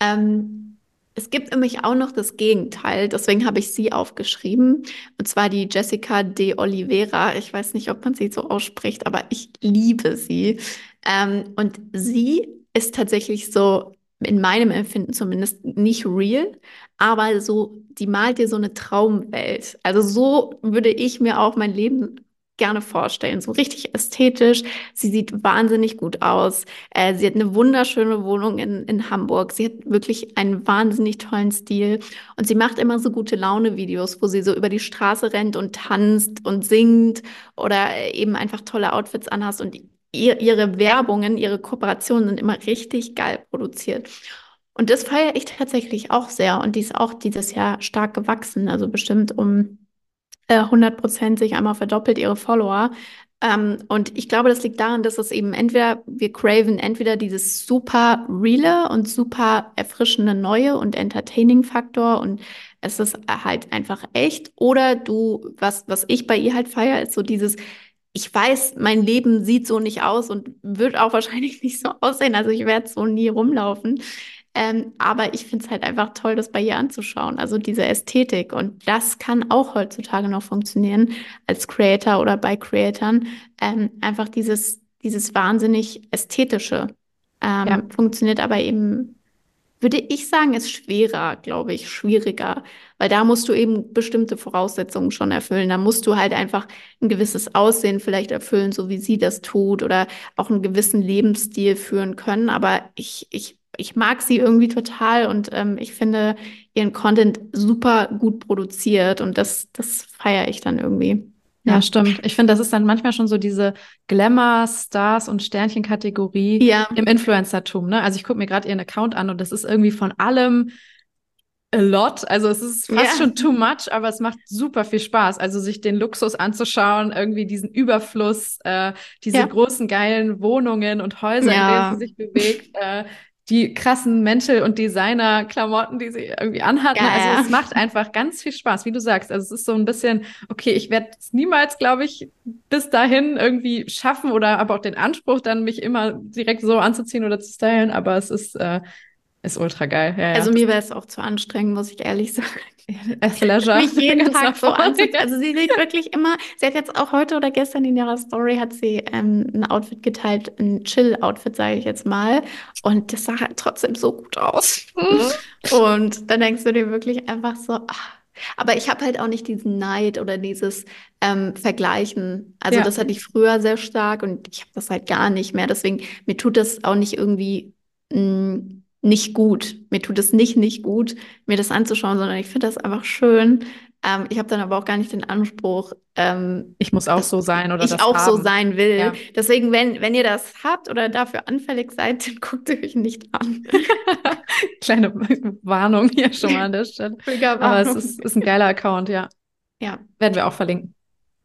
ähm, es gibt nämlich auch noch das Gegenteil, deswegen habe ich sie aufgeschrieben. Und zwar die Jessica de Oliveira. Ich weiß nicht, ob man sie so ausspricht, aber ich liebe sie. Ähm, und sie ist tatsächlich so in meinem Empfinden zumindest nicht real, aber so, die malt dir so eine Traumwelt. Also so würde ich mir auch mein Leben gerne vorstellen. So richtig ästhetisch. Sie sieht wahnsinnig gut aus. Äh, sie hat eine wunderschöne Wohnung in, in Hamburg. Sie hat wirklich einen wahnsinnig tollen Stil. Und sie macht immer so gute Laune-Videos, wo sie so über die Straße rennt und tanzt und singt oder eben einfach tolle Outfits anhast. Und ihr, ihre Werbungen, ihre Kooperationen sind immer richtig geil produziert. Und das feiere ich tatsächlich auch sehr. Und die ist auch dieses Jahr stark gewachsen, also bestimmt um äh, 100 Prozent sich einmal verdoppelt ihre Follower. Ähm, und ich glaube, das liegt daran, dass es eben entweder, wir craven entweder dieses super reale und super erfrischende Neue und entertaining Faktor und es ist halt einfach echt. Oder du, was, was ich bei ihr halt feiere, ist so dieses, ich weiß, mein Leben sieht so nicht aus und wird auch wahrscheinlich nicht so aussehen. Also ich werde so nie rumlaufen. Ähm, aber ich finde es halt einfach toll, das bei ihr anzuschauen. Also diese Ästhetik. Und das kann auch heutzutage noch funktionieren als Creator oder bei Creatoren. Ähm, einfach dieses, dieses wahnsinnig ästhetische. Ähm, ja. Funktioniert aber eben würde ich sagen, ist schwerer, glaube ich, schwieriger, weil da musst du eben bestimmte Voraussetzungen schon erfüllen. Da musst du halt einfach ein gewisses Aussehen vielleicht erfüllen, so wie sie das tut, oder auch einen gewissen Lebensstil führen können. Aber ich, ich, ich mag sie irgendwie total und ähm, ich finde ihren Content super gut produziert und das, das feiere ich dann irgendwie. Ja, stimmt. Ich finde, das ist dann manchmal schon so diese Glamour, Stars und Sternchen-Kategorie ja. im Influencertum. Ne? Also ich gucke mir gerade ihren Account an und das ist irgendwie von allem a lot. Also es ist fast ja. schon too much, aber es macht super viel Spaß. Also sich den Luxus anzuschauen, irgendwie diesen Überfluss, äh, diese ja. großen geilen Wohnungen und Häuser, in denen sie sich bewegt. Äh, die krassen Mäntel- und Designer-Klamotten, die sie irgendwie anhat. Ja, also ja. es macht einfach ganz viel Spaß, wie du sagst. Also es ist so ein bisschen, okay, ich werde es niemals, glaube ich, bis dahin irgendwie schaffen oder aber auch den Anspruch, dann mich immer direkt so anzuziehen oder zu stylen, aber es ist, äh, ist ultra geil. Ja, also mir wäre es auch zu anstrengend, muss ich ehrlich sagen. Mich jeden Tag so anziehen. Also sie sieht wirklich immer, sie hat jetzt auch heute oder gestern in ihrer Story hat sie ähm, ein Outfit geteilt, ein Chill-Outfit, sage ich jetzt mal. Und das sah halt trotzdem so gut aus. Und dann denkst du dir wirklich einfach so, ach, aber ich habe halt auch nicht diesen Neid oder dieses ähm, Vergleichen. Also ja. das hatte ich früher sehr stark und ich habe das halt gar nicht mehr. Deswegen, mir tut das auch nicht irgendwie mh, mm, nicht gut. Mir tut es nicht nicht gut, mir das anzuschauen, sondern ich finde das einfach schön. Ähm, ich habe dann aber auch gar nicht den Anspruch, ähm, ich muss auch so sein oder ich auch haben. so sein will. Ja. Deswegen, wenn, wenn ihr das habt oder dafür anfällig seid, dann guckt euch nicht an. Kleine Warnung hier schon mal an der Stelle. Aber es ist, ist ein geiler Account, ja. Ja. Werden wir auch verlinken.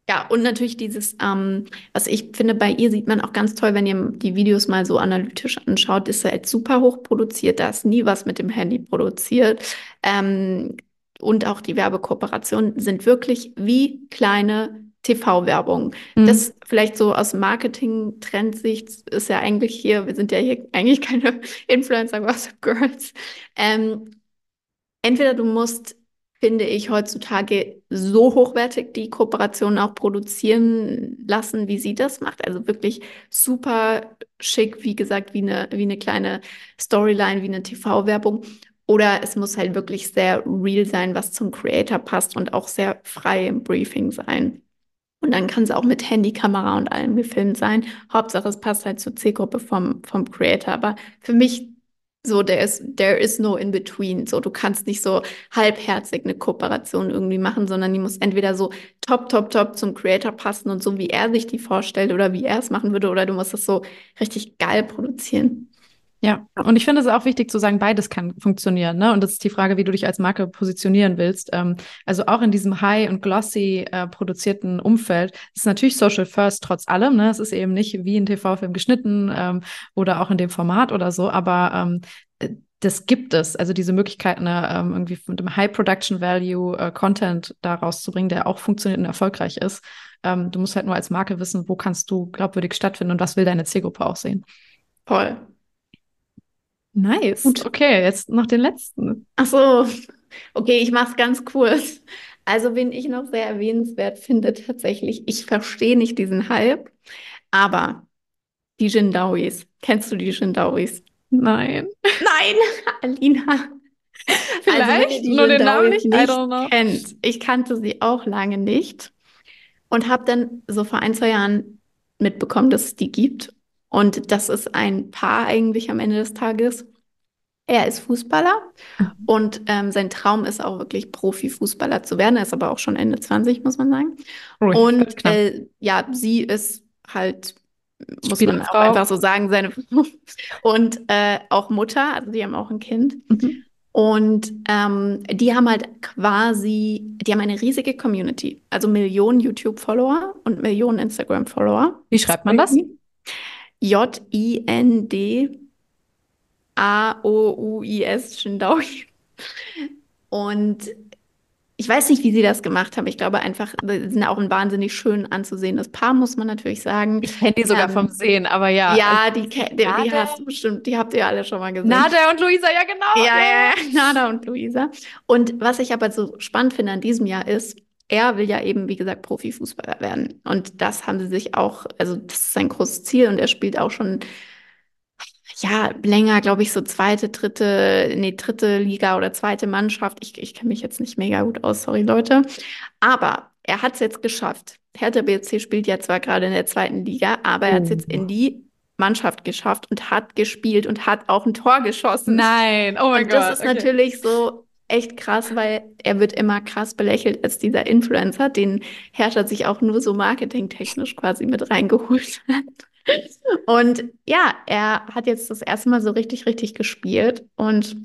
Ja, und natürlich dieses, ähm, was ich finde, bei ihr sieht man auch ganz toll, wenn ihr die Videos mal so analytisch anschaut, ist halt super hoch produziert, da ist nie was mit dem Handy produziert. Ähm, und auch die Werbekooperationen sind wirklich wie kleine TV-Werbung. Mhm. Das vielleicht so aus Marketing-Trendsicht ist ja eigentlich hier, wir sind ja hier eigentlich keine Influencer, Gossip Girls. Ähm, entweder du musst finde ich, heutzutage so hochwertig die Kooperationen auch produzieren lassen, wie sie das macht. Also wirklich super schick, wie gesagt, wie eine, wie eine kleine Storyline, wie eine TV-Werbung. Oder es muss halt wirklich sehr real sein, was zum Creator passt und auch sehr frei im Briefing sein. Und dann kann es auch mit Handykamera und allem gefilmt sein. Hauptsache, es passt halt zur Zielgruppe vom, vom Creator. Aber für mich so, there is, there is no in between. So, du kannst nicht so halbherzig eine Kooperation irgendwie machen, sondern die muss entweder so top, top, top zum Creator passen und so, wie er sich die vorstellt oder wie er es machen würde, oder du musst es so richtig geil produzieren. Ja, und ich finde es auch wichtig zu sagen, beides kann funktionieren. Ne? Und das ist die Frage, wie du dich als Marke positionieren willst. Ähm, also auch in diesem high und glossy äh, produzierten Umfeld ist natürlich Social First trotz allem. Ne? Es ist eben nicht wie ein TV-Film geschnitten ähm, oder auch in dem Format oder so, aber ähm, äh, das gibt es. Also diese Möglichkeit, ne, ähm, irgendwie mit dem High Production Value äh, Content da rauszubringen, der auch funktioniert und erfolgreich ist. Ähm, du musst halt nur als Marke wissen, wo kannst du glaubwürdig stattfinden und was will deine Zielgruppe auch sehen. Voll. Nice. Gut. Okay, jetzt noch den letzten. Ach so. Okay, ich mach's ganz kurz. Also, wen ich noch sehr erwähnenswert finde, tatsächlich, ich verstehe nicht diesen Hype, aber die Jindawis. Kennst du die Jindawis? Nein. Nein, Alina. Vielleicht also, nur den Namen nicht, nicht I don't know. kennt. Ich kannte sie auch lange nicht und habe dann so vor ein, zwei Jahren mitbekommen, dass es die gibt und das ist ein Paar eigentlich am Ende des Tages. Er ist Fußballer mhm. und ähm, sein Traum ist auch wirklich Profifußballer zu werden. Er ist aber auch schon Ende 20, muss man sagen. Oh, und äh, ja, sie ist halt, muss man auch einfach so sagen, seine und äh, auch Mutter, also die haben auch ein Kind. Mhm. Und ähm, die haben halt quasi, die haben eine riesige Community, also Millionen YouTube-Follower und Millionen Instagram-Follower. Wie schreibt man das? J-I-N-D-A-O-U-I-S, Shindaui. Und ich weiß nicht, wie sie das gemacht haben. Ich glaube einfach, sie sind auch ein wahnsinnig schön anzusehendes Paar, muss man natürlich sagen. Ich kenne die sogar ähm, vom Sehen, aber ja. Ja, die, die, die hast du bestimmt, die habt ihr alle schon mal gesehen. Nada und Luisa, ja genau. Ja, ja, ja, Nada und Luisa. Und was ich aber so spannend finde an diesem Jahr ist, er will ja eben, wie gesagt, Profifußballer werden. Und das haben sie sich auch, also das ist sein großes Ziel und er spielt auch schon ja, länger, glaube ich, so zweite, dritte, nee, dritte Liga oder zweite Mannschaft. Ich, ich kenne mich jetzt nicht mega gut aus, sorry Leute. Aber er hat es jetzt geschafft. Hertha BSC spielt ja zwar gerade in der zweiten Liga, aber er hat es jetzt in oh. die Mannschaft geschafft und hat gespielt und hat auch ein Tor geschossen. Nein, oh mein Gott. Das ist okay. natürlich so echt krass, weil er wird immer krass belächelt als dieser Influencer, den Hertha sich auch nur so marketingtechnisch quasi mit reingeholt hat. Und ja, er hat jetzt das erste Mal so richtig, richtig gespielt. Und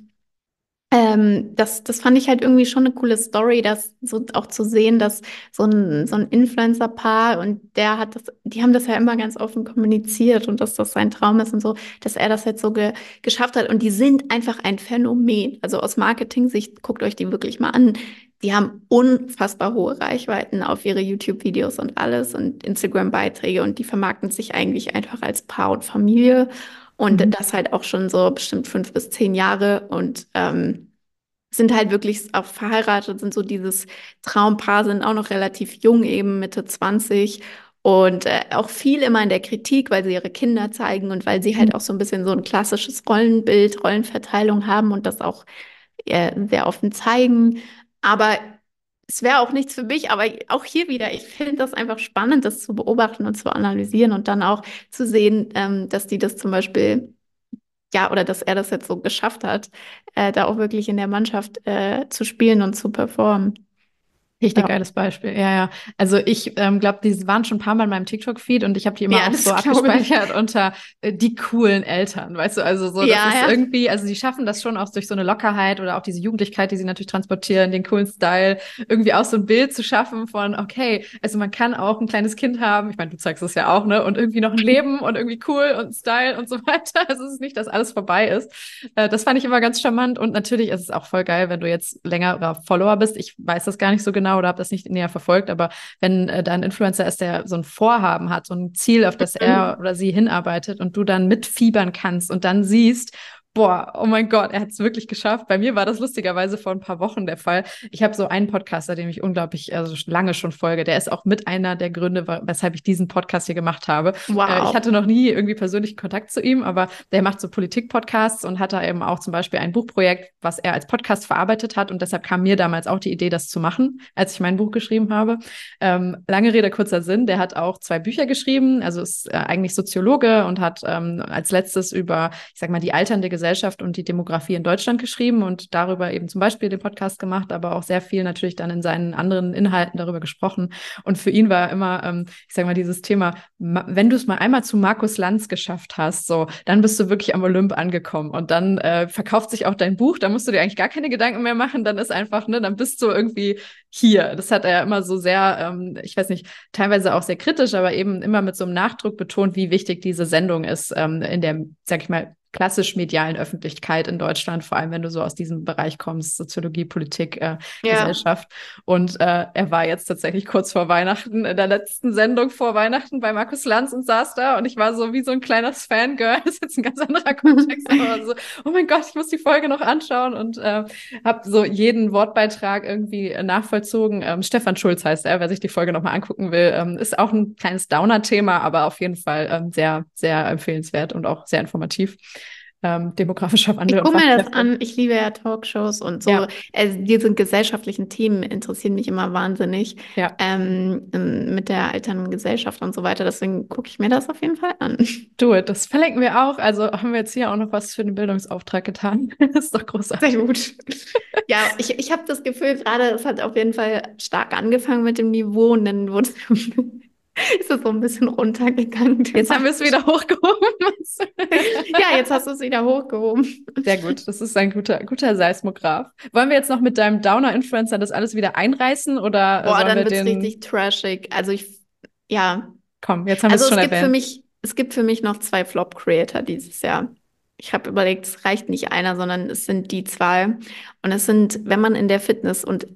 ähm, das, das fand ich halt irgendwie schon eine coole Story, das so auch zu sehen, dass so ein, so ein Influencer-Paar und der hat das, die haben das ja immer ganz offen kommuniziert und dass das sein Traum ist und so, dass er das jetzt so ge geschafft hat. Und die sind einfach ein Phänomen. Also aus Marketing-Sicht, guckt euch die wirklich mal an. Die haben unfassbar hohe Reichweiten auf ihre YouTube-Videos und alles und Instagram-Beiträge und die vermarkten sich eigentlich einfach als Paar und Familie und mhm. das halt auch schon so bestimmt fünf bis zehn Jahre und ähm, sind halt wirklich auch verheiratet, sind so dieses Traumpaar, sind auch noch relativ jung, eben Mitte 20 und äh, auch viel immer in der Kritik, weil sie ihre Kinder zeigen und weil sie halt mhm. auch so ein bisschen so ein klassisches Rollenbild, Rollenverteilung haben und das auch äh, sehr offen zeigen. Aber es wäre auch nichts für mich, aber auch hier wieder, ich finde das einfach spannend, das zu beobachten und zu analysieren und dann auch zu sehen, ähm, dass die das zum Beispiel, ja, oder dass er das jetzt so geschafft hat, äh, da auch wirklich in der Mannschaft äh, zu spielen und zu performen. Richtig ja. geiles Beispiel. Ja, ja. Also ich ähm, glaube, die waren schon ein paar Mal in meinem TikTok-Feed und ich habe die immer ja, auch so abgespeichert unter äh, die coolen Eltern, weißt du? Also so, das ja, ist irgendwie, also die schaffen das schon auch durch so eine Lockerheit oder auch diese Jugendlichkeit, die sie natürlich transportieren, den coolen Style, irgendwie auch so ein Bild zu schaffen von, okay, also man kann auch ein kleines Kind haben, ich meine, du zeigst es ja auch, ne? Und irgendwie noch ein Leben und irgendwie cool und Style und so weiter. Also es ist nicht, dass alles vorbei ist. Äh, das fand ich immer ganz charmant und natürlich ist es auch voll geil, wenn du jetzt länger Follower bist. Ich weiß das gar nicht so genau genau oder habe das nicht näher verfolgt, aber wenn äh, da ein Influencer ist, der so ein Vorhaben hat, so ein Ziel, auf das er oder sie hinarbeitet und du dann mitfiebern kannst und dann siehst, boah, oh mein Gott, er hat es wirklich geschafft. Bei mir war das lustigerweise vor ein paar Wochen der Fall. Ich habe so einen Podcaster, dem ich unglaublich also lange schon folge. Der ist auch mit einer der Gründe, weshalb ich diesen Podcast hier gemacht habe. Wow. Äh, ich hatte noch nie irgendwie persönlichen Kontakt zu ihm, aber der macht so Politik-Podcasts und hat da eben auch zum Beispiel ein Buchprojekt, was er als Podcast verarbeitet hat. Und deshalb kam mir damals auch die Idee, das zu machen, als ich mein Buch geschrieben habe. Ähm, lange Rede, kurzer Sinn. Der hat auch zwei Bücher geschrieben, also ist äh, eigentlich Soziologe und hat ähm, als letztes über, ich sag mal, die alternde Gesellschaft Gesellschaft und die Demografie in Deutschland geschrieben und darüber eben zum Beispiel den Podcast gemacht, aber auch sehr viel natürlich dann in seinen anderen Inhalten darüber gesprochen. Und für ihn war immer, ähm, ich sage mal, dieses Thema, wenn du es mal einmal zu Markus Lanz geschafft hast, so, dann bist du wirklich am Olymp angekommen und dann äh, verkauft sich auch dein Buch, da musst du dir eigentlich gar keine Gedanken mehr machen, dann ist einfach, ne, dann bist du irgendwie hier. Das hat er immer so sehr, ähm, ich weiß nicht, teilweise auch sehr kritisch, aber eben immer mit so einem Nachdruck betont, wie wichtig diese Sendung ist ähm, in der, sag ich mal, klassisch medialen Öffentlichkeit in Deutschland, vor allem wenn du so aus diesem Bereich kommst, Soziologie, Politik, äh, ja. Gesellschaft. Und äh, er war jetzt tatsächlich kurz vor Weihnachten, in der letzten Sendung vor Weihnachten bei Markus Lanz und saß da und ich war so wie so ein kleines Fangirl. Das ist jetzt ein ganz anderer Kontext, aber so, oh mein Gott, ich muss die Folge noch anschauen und äh, habe so jeden Wortbeitrag irgendwie nachvollzogen. Ähm, Stefan Schulz heißt er, wer sich die Folge nochmal angucken will. Ähm, ist auch ein kleines Downer-Thema, aber auf jeden Fall ähm, sehr, sehr empfehlenswert und auch sehr informativ ähm, demografischer Wandel. Ich gucke mir das an. Ich liebe ja Talkshows und so. Ja. Also diese gesellschaftlichen Themen interessieren mich immer wahnsinnig. Ja. Ähm, mit der alternden Gesellschaft und so weiter. Deswegen gucke ich mir das auf jeden Fall an. Du, das verlinken wir auch. Also haben wir jetzt hier auch noch was für den Bildungsauftrag getan. das ist doch großartig. Sehr gut. ja, ich, ich habe das Gefühl, gerade es hat auf jeden Fall stark angefangen mit dem Niveau und dann wurde es ist es so ein bisschen runtergegangen. Jetzt haben wir es wieder hochgehoben. ja, jetzt hast du es wieder hochgehoben. Sehr gut, das ist ein guter, guter Seismograph. Wollen wir jetzt noch mit deinem Downer-Influencer das alles wieder einreißen oder? Boah, dann wird es richtig trashig. Also ich, ja. Komm, jetzt haben wir also es schon es gibt erwähnt. Für mich, es gibt für mich noch zwei Flop-Creator dieses Jahr. Ich habe überlegt, es reicht nicht einer, sondern es sind die zwei. Und es sind, wenn man in der Fitness- und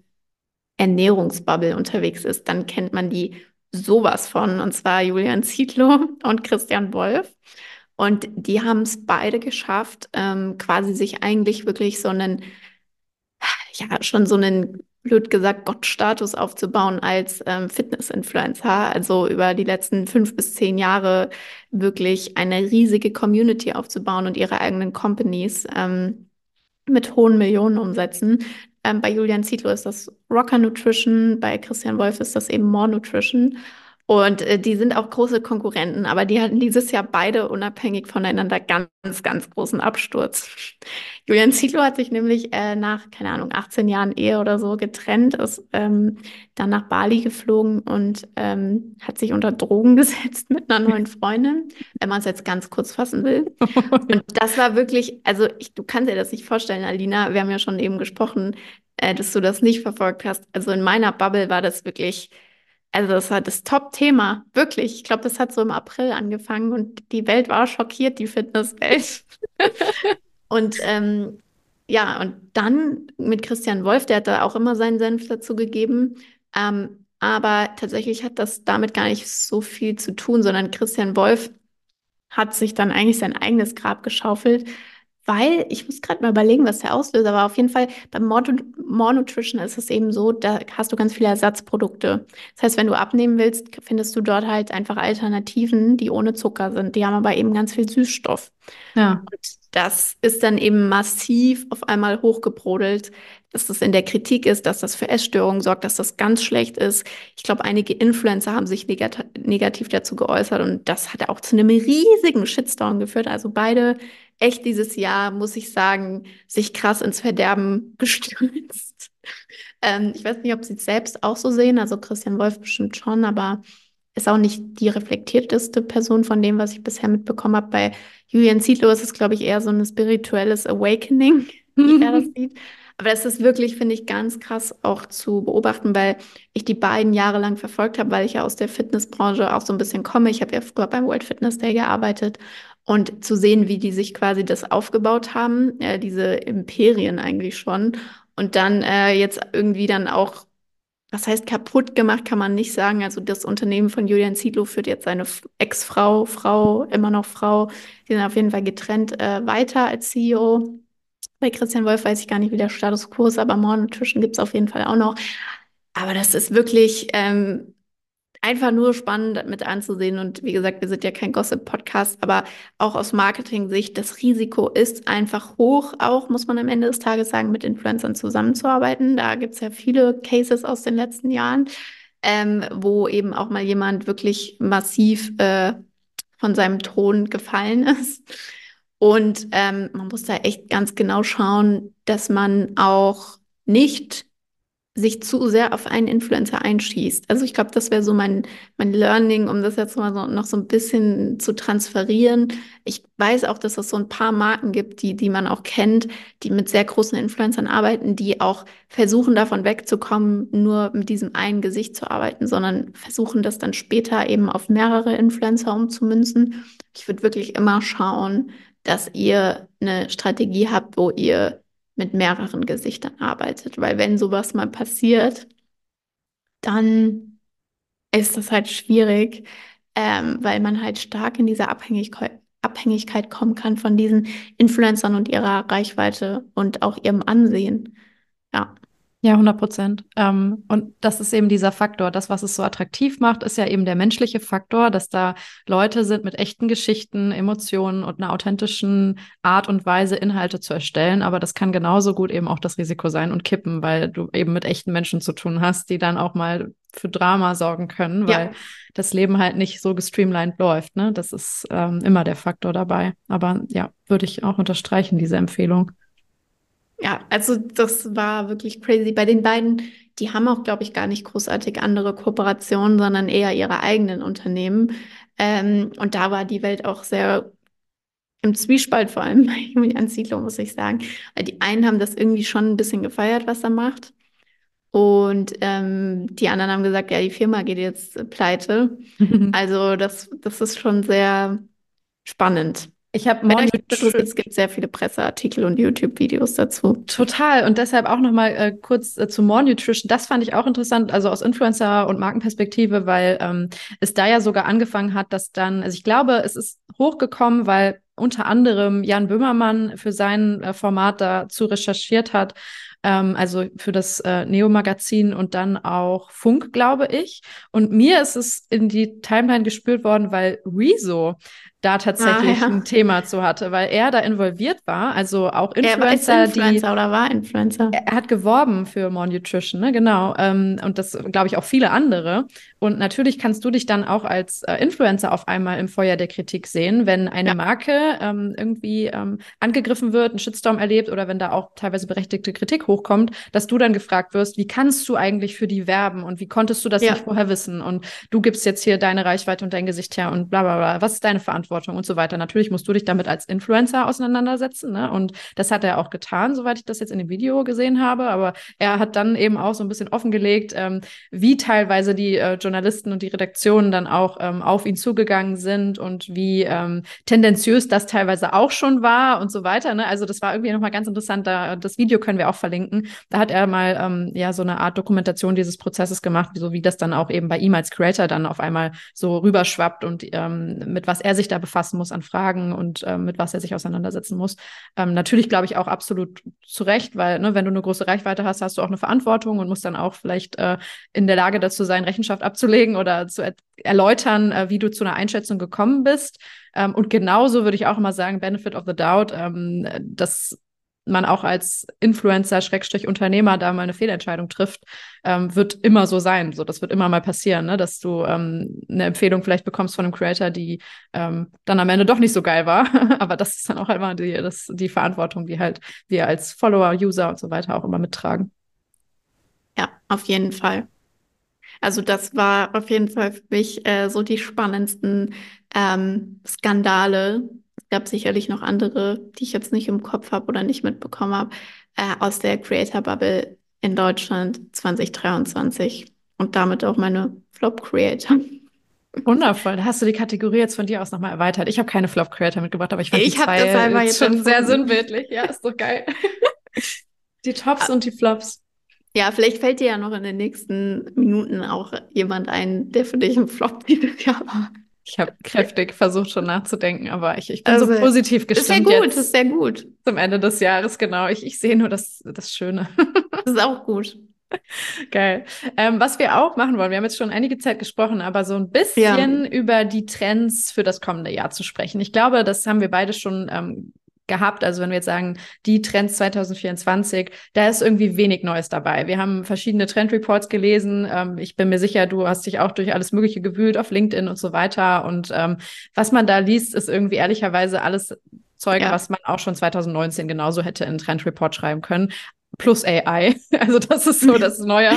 Ernährungsbubble unterwegs ist, dann kennt man die sowas von, und zwar Julian Zietlow und Christian Wolf. Und die haben es beide geschafft, ähm, quasi sich eigentlich wirklich so einen, ja, schon so einen, blöd gesagt, Gottstatus aufzubauen als ähm, Fitness-Influencer. Also über die letzten fünf bis zehn Jahre wirklich eine riesige Community aufzubauen und ihre eigenen Companies ähm, mit hohen Millionenumsätzen. Ähm, bei Julian Zietlow ist das Rocker Nutrition, bei Christian Wolf ist das eben More Nutrition. Und äh, die sind auch große Konkurrenten, aber die hatten dieses Jahr beide unabhängig voneinander ganz, ganz großen Absturz. Julian Zietlow hat sich nämlich äh, nach, keine Ahnung, 18 Jahren Ehe oder so getrennt, ist ähm, dann nach Bali geflogen und ähm, hat sich unter Drogen gesetzt mit einer neuen Freundin, wenn man es jetzt ganz kurz fassen will. Und das war wirklich, also ich, du kannst dir das nicht vorstellen, Alina, wir haben ja schon eben gesprochen, äh, dass du das nicht verfolgt hast. Also in meiner Bubble war das wirklich also das war das Top-Thema, wirklich. Ich glaube, das hat so im April angefangen und die Welt war schockiert, die Fitnesswelt. und ähm, ja, und dann mit Christian Wolf, der hat da auch immer seinen Senf dazu gegeben. Ähm, aber tatsächlich hat das damit gar nicht so viel zu tun, sondern Christian Wolf hat sich dann eigentlich sein eigenes Grab geschaufelt, weil ich muss gerade mal überlegen, was der Auslöser war. Auf jeden Fall beim More, More Nutrition ist es eben so, da hast du ganz viele Ersatzprodukte. Das heißt, wenn du abnehmen willst, findest du dort halt einfach Alternativen, die ohne Zucker sind. Die haben aber eben ganz viel Süßstoff. Ja. Und das ist dann eben massiv auf einmal hochgebrodelt, dass das in der Kritik ist, dass das für Essstörungen sorgt, dass das ganz schlecht ist. Ich glaube, einige Influencer haben sich negat negativ dazu geäußert und das hat auch zu einem riesigen Shitstorm geführt. Also beide echt dieses Jahr, muss ich sagen, sich krass ins Verderben gestürzt. ähm, ich weiß nicht, ob sie es selbst auch so sehen, also Christian Wolf bestimmt schon, aber ist auch nicht die reflektierteste Person von dem, was ich bisher mitbekommen habe. Bei Julian Zietlow ist es, glaube ich, eher so ein spirituelles Awakening, wie er das sieht. Aber das ist wirklich, finde ich, ganz krass auch zu beobachten, weil ich die beiden Jahre lang verfolgt habe, weil ich ja aus der Fitnessbranche auch so ein bisschen komme. Ich habe ja früher beim World Fitness Day gearbeitet und zu sehen, wie die sich quasi das aufgebaut haben, äh, diese Imperien eigentlich schon. Und dann äh, jetzt irgendwie dann auch, was heißt kaputt gemacht, kann man nicht sagen. Also das Unternehmen von Julian Zietlow führt jetzt seine Ex-Frau, Frau, immer noch Frau, die sind auf jeden Fall getrennt äh, weiter als CEO. Bei Christian Wolf weiß ich gar nicht, wie der Status quo ist, aber More Nutrition gibt es auf jeden Fall auch noch. Aber das ist wirklich ähm, einfach nur spannend mit anzusehen. Und wie gesagt, wir sind ja kein Gossip-Podcast, aber auch aus Marketing-Sicht, das Risiko ist einfach hoch, auch muss man am Ende des Tages sagen, mit Influencern zusammenzuarbeiten. Da gibt es ja viele Cases aus den letzten Jahren, ähm, wo eben auch mal jemand wirklich massiv äh, von seinem Thron gefallen ist. Und ähm, man muss da echt ganz genau schauen, dass man auch nicht sich zu sehr auf einen Influencer einschießt. Also ich glaube, das wäre so mein, mein Learning, um das jetzt mal so, noch so ein bisschen zu transferieren. Ich weiß auch, dass es so ein paar Marken gibt, die, die man auch kennt, die mit sehr großen Influencern arbeiten, die auch versuchen, davon wegzukommen, nur mit diesem einen Gesicht zu arbeiten, sondern versuchen, das dann später eben auf mehrere Influencer umzumünzen. Ich würde wirklich immer schauen, dass ihr eine Strategie habt, wo ihr mit mehreren Gesichtern arbeitet. Weil wenn sowas mal passiert, dann ist das halt schwierig, ähm, weil man halt stark in diese Abhängigkeit, Abhängigkeit kommen kann von diesen Influencern und ihrer Reichweite und auch ihrem Ansehen. Ja. Ja, 100 Prozent. Ähm, und das ist eben dieser Faktor. Das, was es so attraktiv macht, ist ja eben der menschliche Faktor, dass da Leute sind mit echten Geschichten, Emotionen und einer authentischen Art und Weise, Inhalte zu erstellen. Aber das kann genauso gut eben auch das Risiko sein und kippen, weil du eben mit echten Menschen zu tun hast, die dann auch mal für Drama sorgen können, weil ja. das Leben halt nicht so gestreamlined läuft. Ne? Das ist ähm, immer der Faktor dabei. Aber ja, würde ich auch unterstreichen, diese Empfehlung. Ja, also das war wirklich crazy. Bei den beiden, die haben auch, glaube ich, gar nicht großartig andere Kooperationen, sondern eher ihre eigenen Unternehmen. Ähm, und da war die Welt auch sehr im Zwiespalt, vor allem bei Julian Zietlow, muss ich sagen. Weil die einen haben das irgendwie schon ein bisschen gefeiert, was er macht. Und ähm, die anderen haben gesagt, ja, die Firma geht jetzt pleite. also das, das ist schon sehr spannend. Ich habe Es gibt sehr viele Presseartikel und YouTube-Videos dazu. Total. Und deshalb auch noch mal äh, kurz äh, zu More Nutrition. Das fand ich auch interessant, also aus Influencer- und Markenperspektive, weil ähm, es da ja sogar angefangen hat, dass dann, also ich glaube, es ist hochgekommen, weil unter anderem Jan Böhmermann für sein äh, Format dazu recherchiert hat ähm, also für das äh, Neo-Magazin und dann auch Funk, glaube ich. Und mir ist es in die Timeline gespürt worden, weil Rezo da tatsächlich ah, ja. ein Thema zu hatte, weil er da involviert war, also auch Influencer, er Influencer die, oder war Influencer. Er hat geworben für More Nutrition, ne, genau, ähm, und das glaube ich auch viele andere. Und natürlich kannst du dich dann auch als äh, Influencer auf einmal im Feuer der Kritik sehen, wenn eine ja. Marke ähm, irgendwie ähm, angegriffen wird, einen Shitstorm erlebt oder wenn da auch teilweise berechtigte Kritik hochkommt, dass du dann gefragt wirst, wie kannst du eigentlich für die werben und wie konntest du das ja. nicht vorher wissen und du gibst jetzt hier deine Reichweite und dein Gesicht her und bla bla bla. Was ist deine Verantwortung? Verantwortung und so weiter. Natürlich musst du dich damit als Influencer auseinandersetzen. Ne? Und das hat er auch getan, soweit ich das jetzt in dem Video gesehen habe. Aber er hat dann eben auch so ein bisschen offengelegt, ähm, wie teilweise die äh, Journalisten und die Redaktionen dann auch ähm, auf ihn zugegangen sind und wie ähm, tendenziös das teilweise auch schon war und so weiter. Ne? Also das war irgendwie nochmal ganz interessant. Da, das Video können wir auch verlinken. Da hat er mal ähm, ja so eine Art Dokumentation dieses Prozesses gemacht, so wie das dann auch eben bei ihm als Creator dann auf einmal so rüberschwappt und ähm, mit was er sich da befassen muss an Fragen und äh, mit was er sich auseinandersetzen muss. Ähm, natürlich glaube ich auch absolut zu Recht, weil ne, wenn du eine große Reichweite hast, hast du auch eine Verantwortung und musst dann auch vielleicht äh, in der Lage dazu sein, Rechenschaft abzulegen oder zu er erläutern, äh, wie du zu einer Einschätzung gekommen bist. Ähm, und genauso würde ich auch immer sagen, Benefit of the Doubt, ähm, dass man auch als Influencer, Schrägstrich Unternehmer da mal eine Fehlentscheidung trifft, ähm, wird immer so sein. So, das wird immer mal passieren, ne? dass du ähm, eine Empfehlung vielleicht bekommst von einem Creator, die ähm, dann am Ende doch nicht so geil war. Aber das ist dann auch immer die, das, die Verantwortung, die halt wir als Follower, User und so weiter auch immer mittragen. Ja, auf jeden Fall. Also das war auf jeden Fall für mich äh, so die spannendsten ähm, Skandale, gab sicherlich noch andere, die ich jetzt nicht im Kopf habe oder nicht mitbekommen habe, äh, aus der Creator Bubble in Deutschland 2023 und damit auch meine Flop Creator. Wundervoll. Da hast du die Kategorie jetzt von dir aus nochmal erweitert. Ich habe keine Flop Creator mitgebracht, aber ich fand ich die zwei das jetzt schon sehr sinnbildlich. Ja, ist doch geil. die Tops ah. und die Flops. Ja, vielleicht fällt dir ja noch in den nächsten Minuten auch jemand ein, der für dich ein Flop dieses Jahr war. Ich habe kräftig versucht schon nachzudenken, aber ich, ich bin also, so positiv gestimmt. Ist sehr gut, jetzt ist sehr gut. Zum Ende des Jahres, genau. Ich, ich sehe nur das, das Schöne. Das ist auch gut. Geil. Ähm, was wir auch machen wollen, wir haben jetzt schon einige Zeit gesprochen, aber so ein bisschen ja. über die Trends für das kommende Jahr zu sprechen. Ich glaube, das haben wir beide schon ähm, gehabt. Also wenn wir jetzt sagen, die Trends 2024, da ist irgendwie wenig Neues dabei. Wir haben verschiedene Trendreports gelesen. Ähm, ich bin mir sicher, du hast dich auch durch alles Mögliche gewühlt auf LinkedIn und so weiter. Und ähm, was man da liest, ist irgendwie ehrlicherweise alles Zeug, ja. was man auch schon 2019 genauso hätte in Trendreport schreiben können plus AI. Also das ist so das neue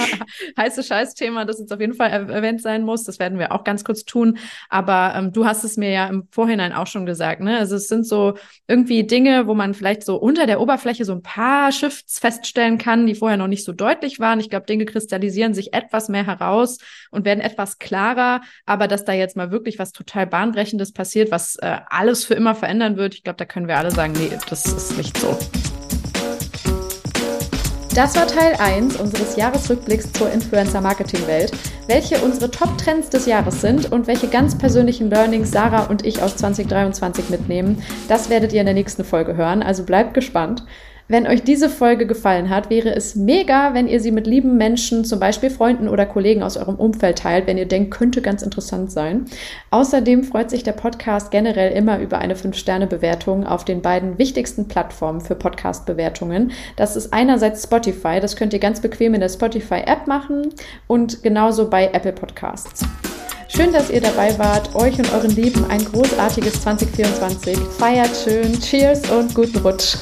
heiße Scheißthema, das jetzt auf jeden Fall erwähnt sein muss. Das werden wir auch ganz kurz tun. Aber ähm, du hast es mir ja im Vorhinein auch schon gesagt. Ne? Also es sind so irgendwie Dinge, wo man vielleicht so unter der Oberfläche so ein paar Shifts feststellen kann, die vorher noch nicht so deutlich waren. Ich glaube, Dinge kristallisieren sich etwas mehr heraus und werden etwas klarer. Aber dass da jetzt mal wirklich was total bahnbrechendes passiert, was äh, alles für immer verändern wird, ich glaube, da können wir alle sagen, nee, das ist nicht so. Das war Teil 1 unseres Jahresrückblicks zur Influencer-Marketing-Welt, welche unsere Top-Trends des Jahres sind und welche ganz persönlichen Learnings Sarah und ich aus 2023 mitnehmen. Das werdet ihr in der nächsten Folge hören, also bleibt gespannt. Wenn euch diese Folge gefallen hat, wäre es mega, wenn ihr sie mit lieben Menschen, zum Beispiel Freunden oder Kollegen aus eurem Umfeld teilt, wenn ihr denkt, könnte ganz interessant sein. Außerdem freut sich der Podcast generell immer über eine 5-Sterne-Bewertung auf den beiden wichtigsten Plattformen für Podcast-Bewertungen. Das ist einerseits Spotify, das könnt ihr ganz bequem in der Spotify-App machen und genauso bei Apple Podcasts. Schön, dass ihr dabei wart. Euch und euren Lieben ein großartiges 2024. Feiert schön. Cheers und guten Rutsch.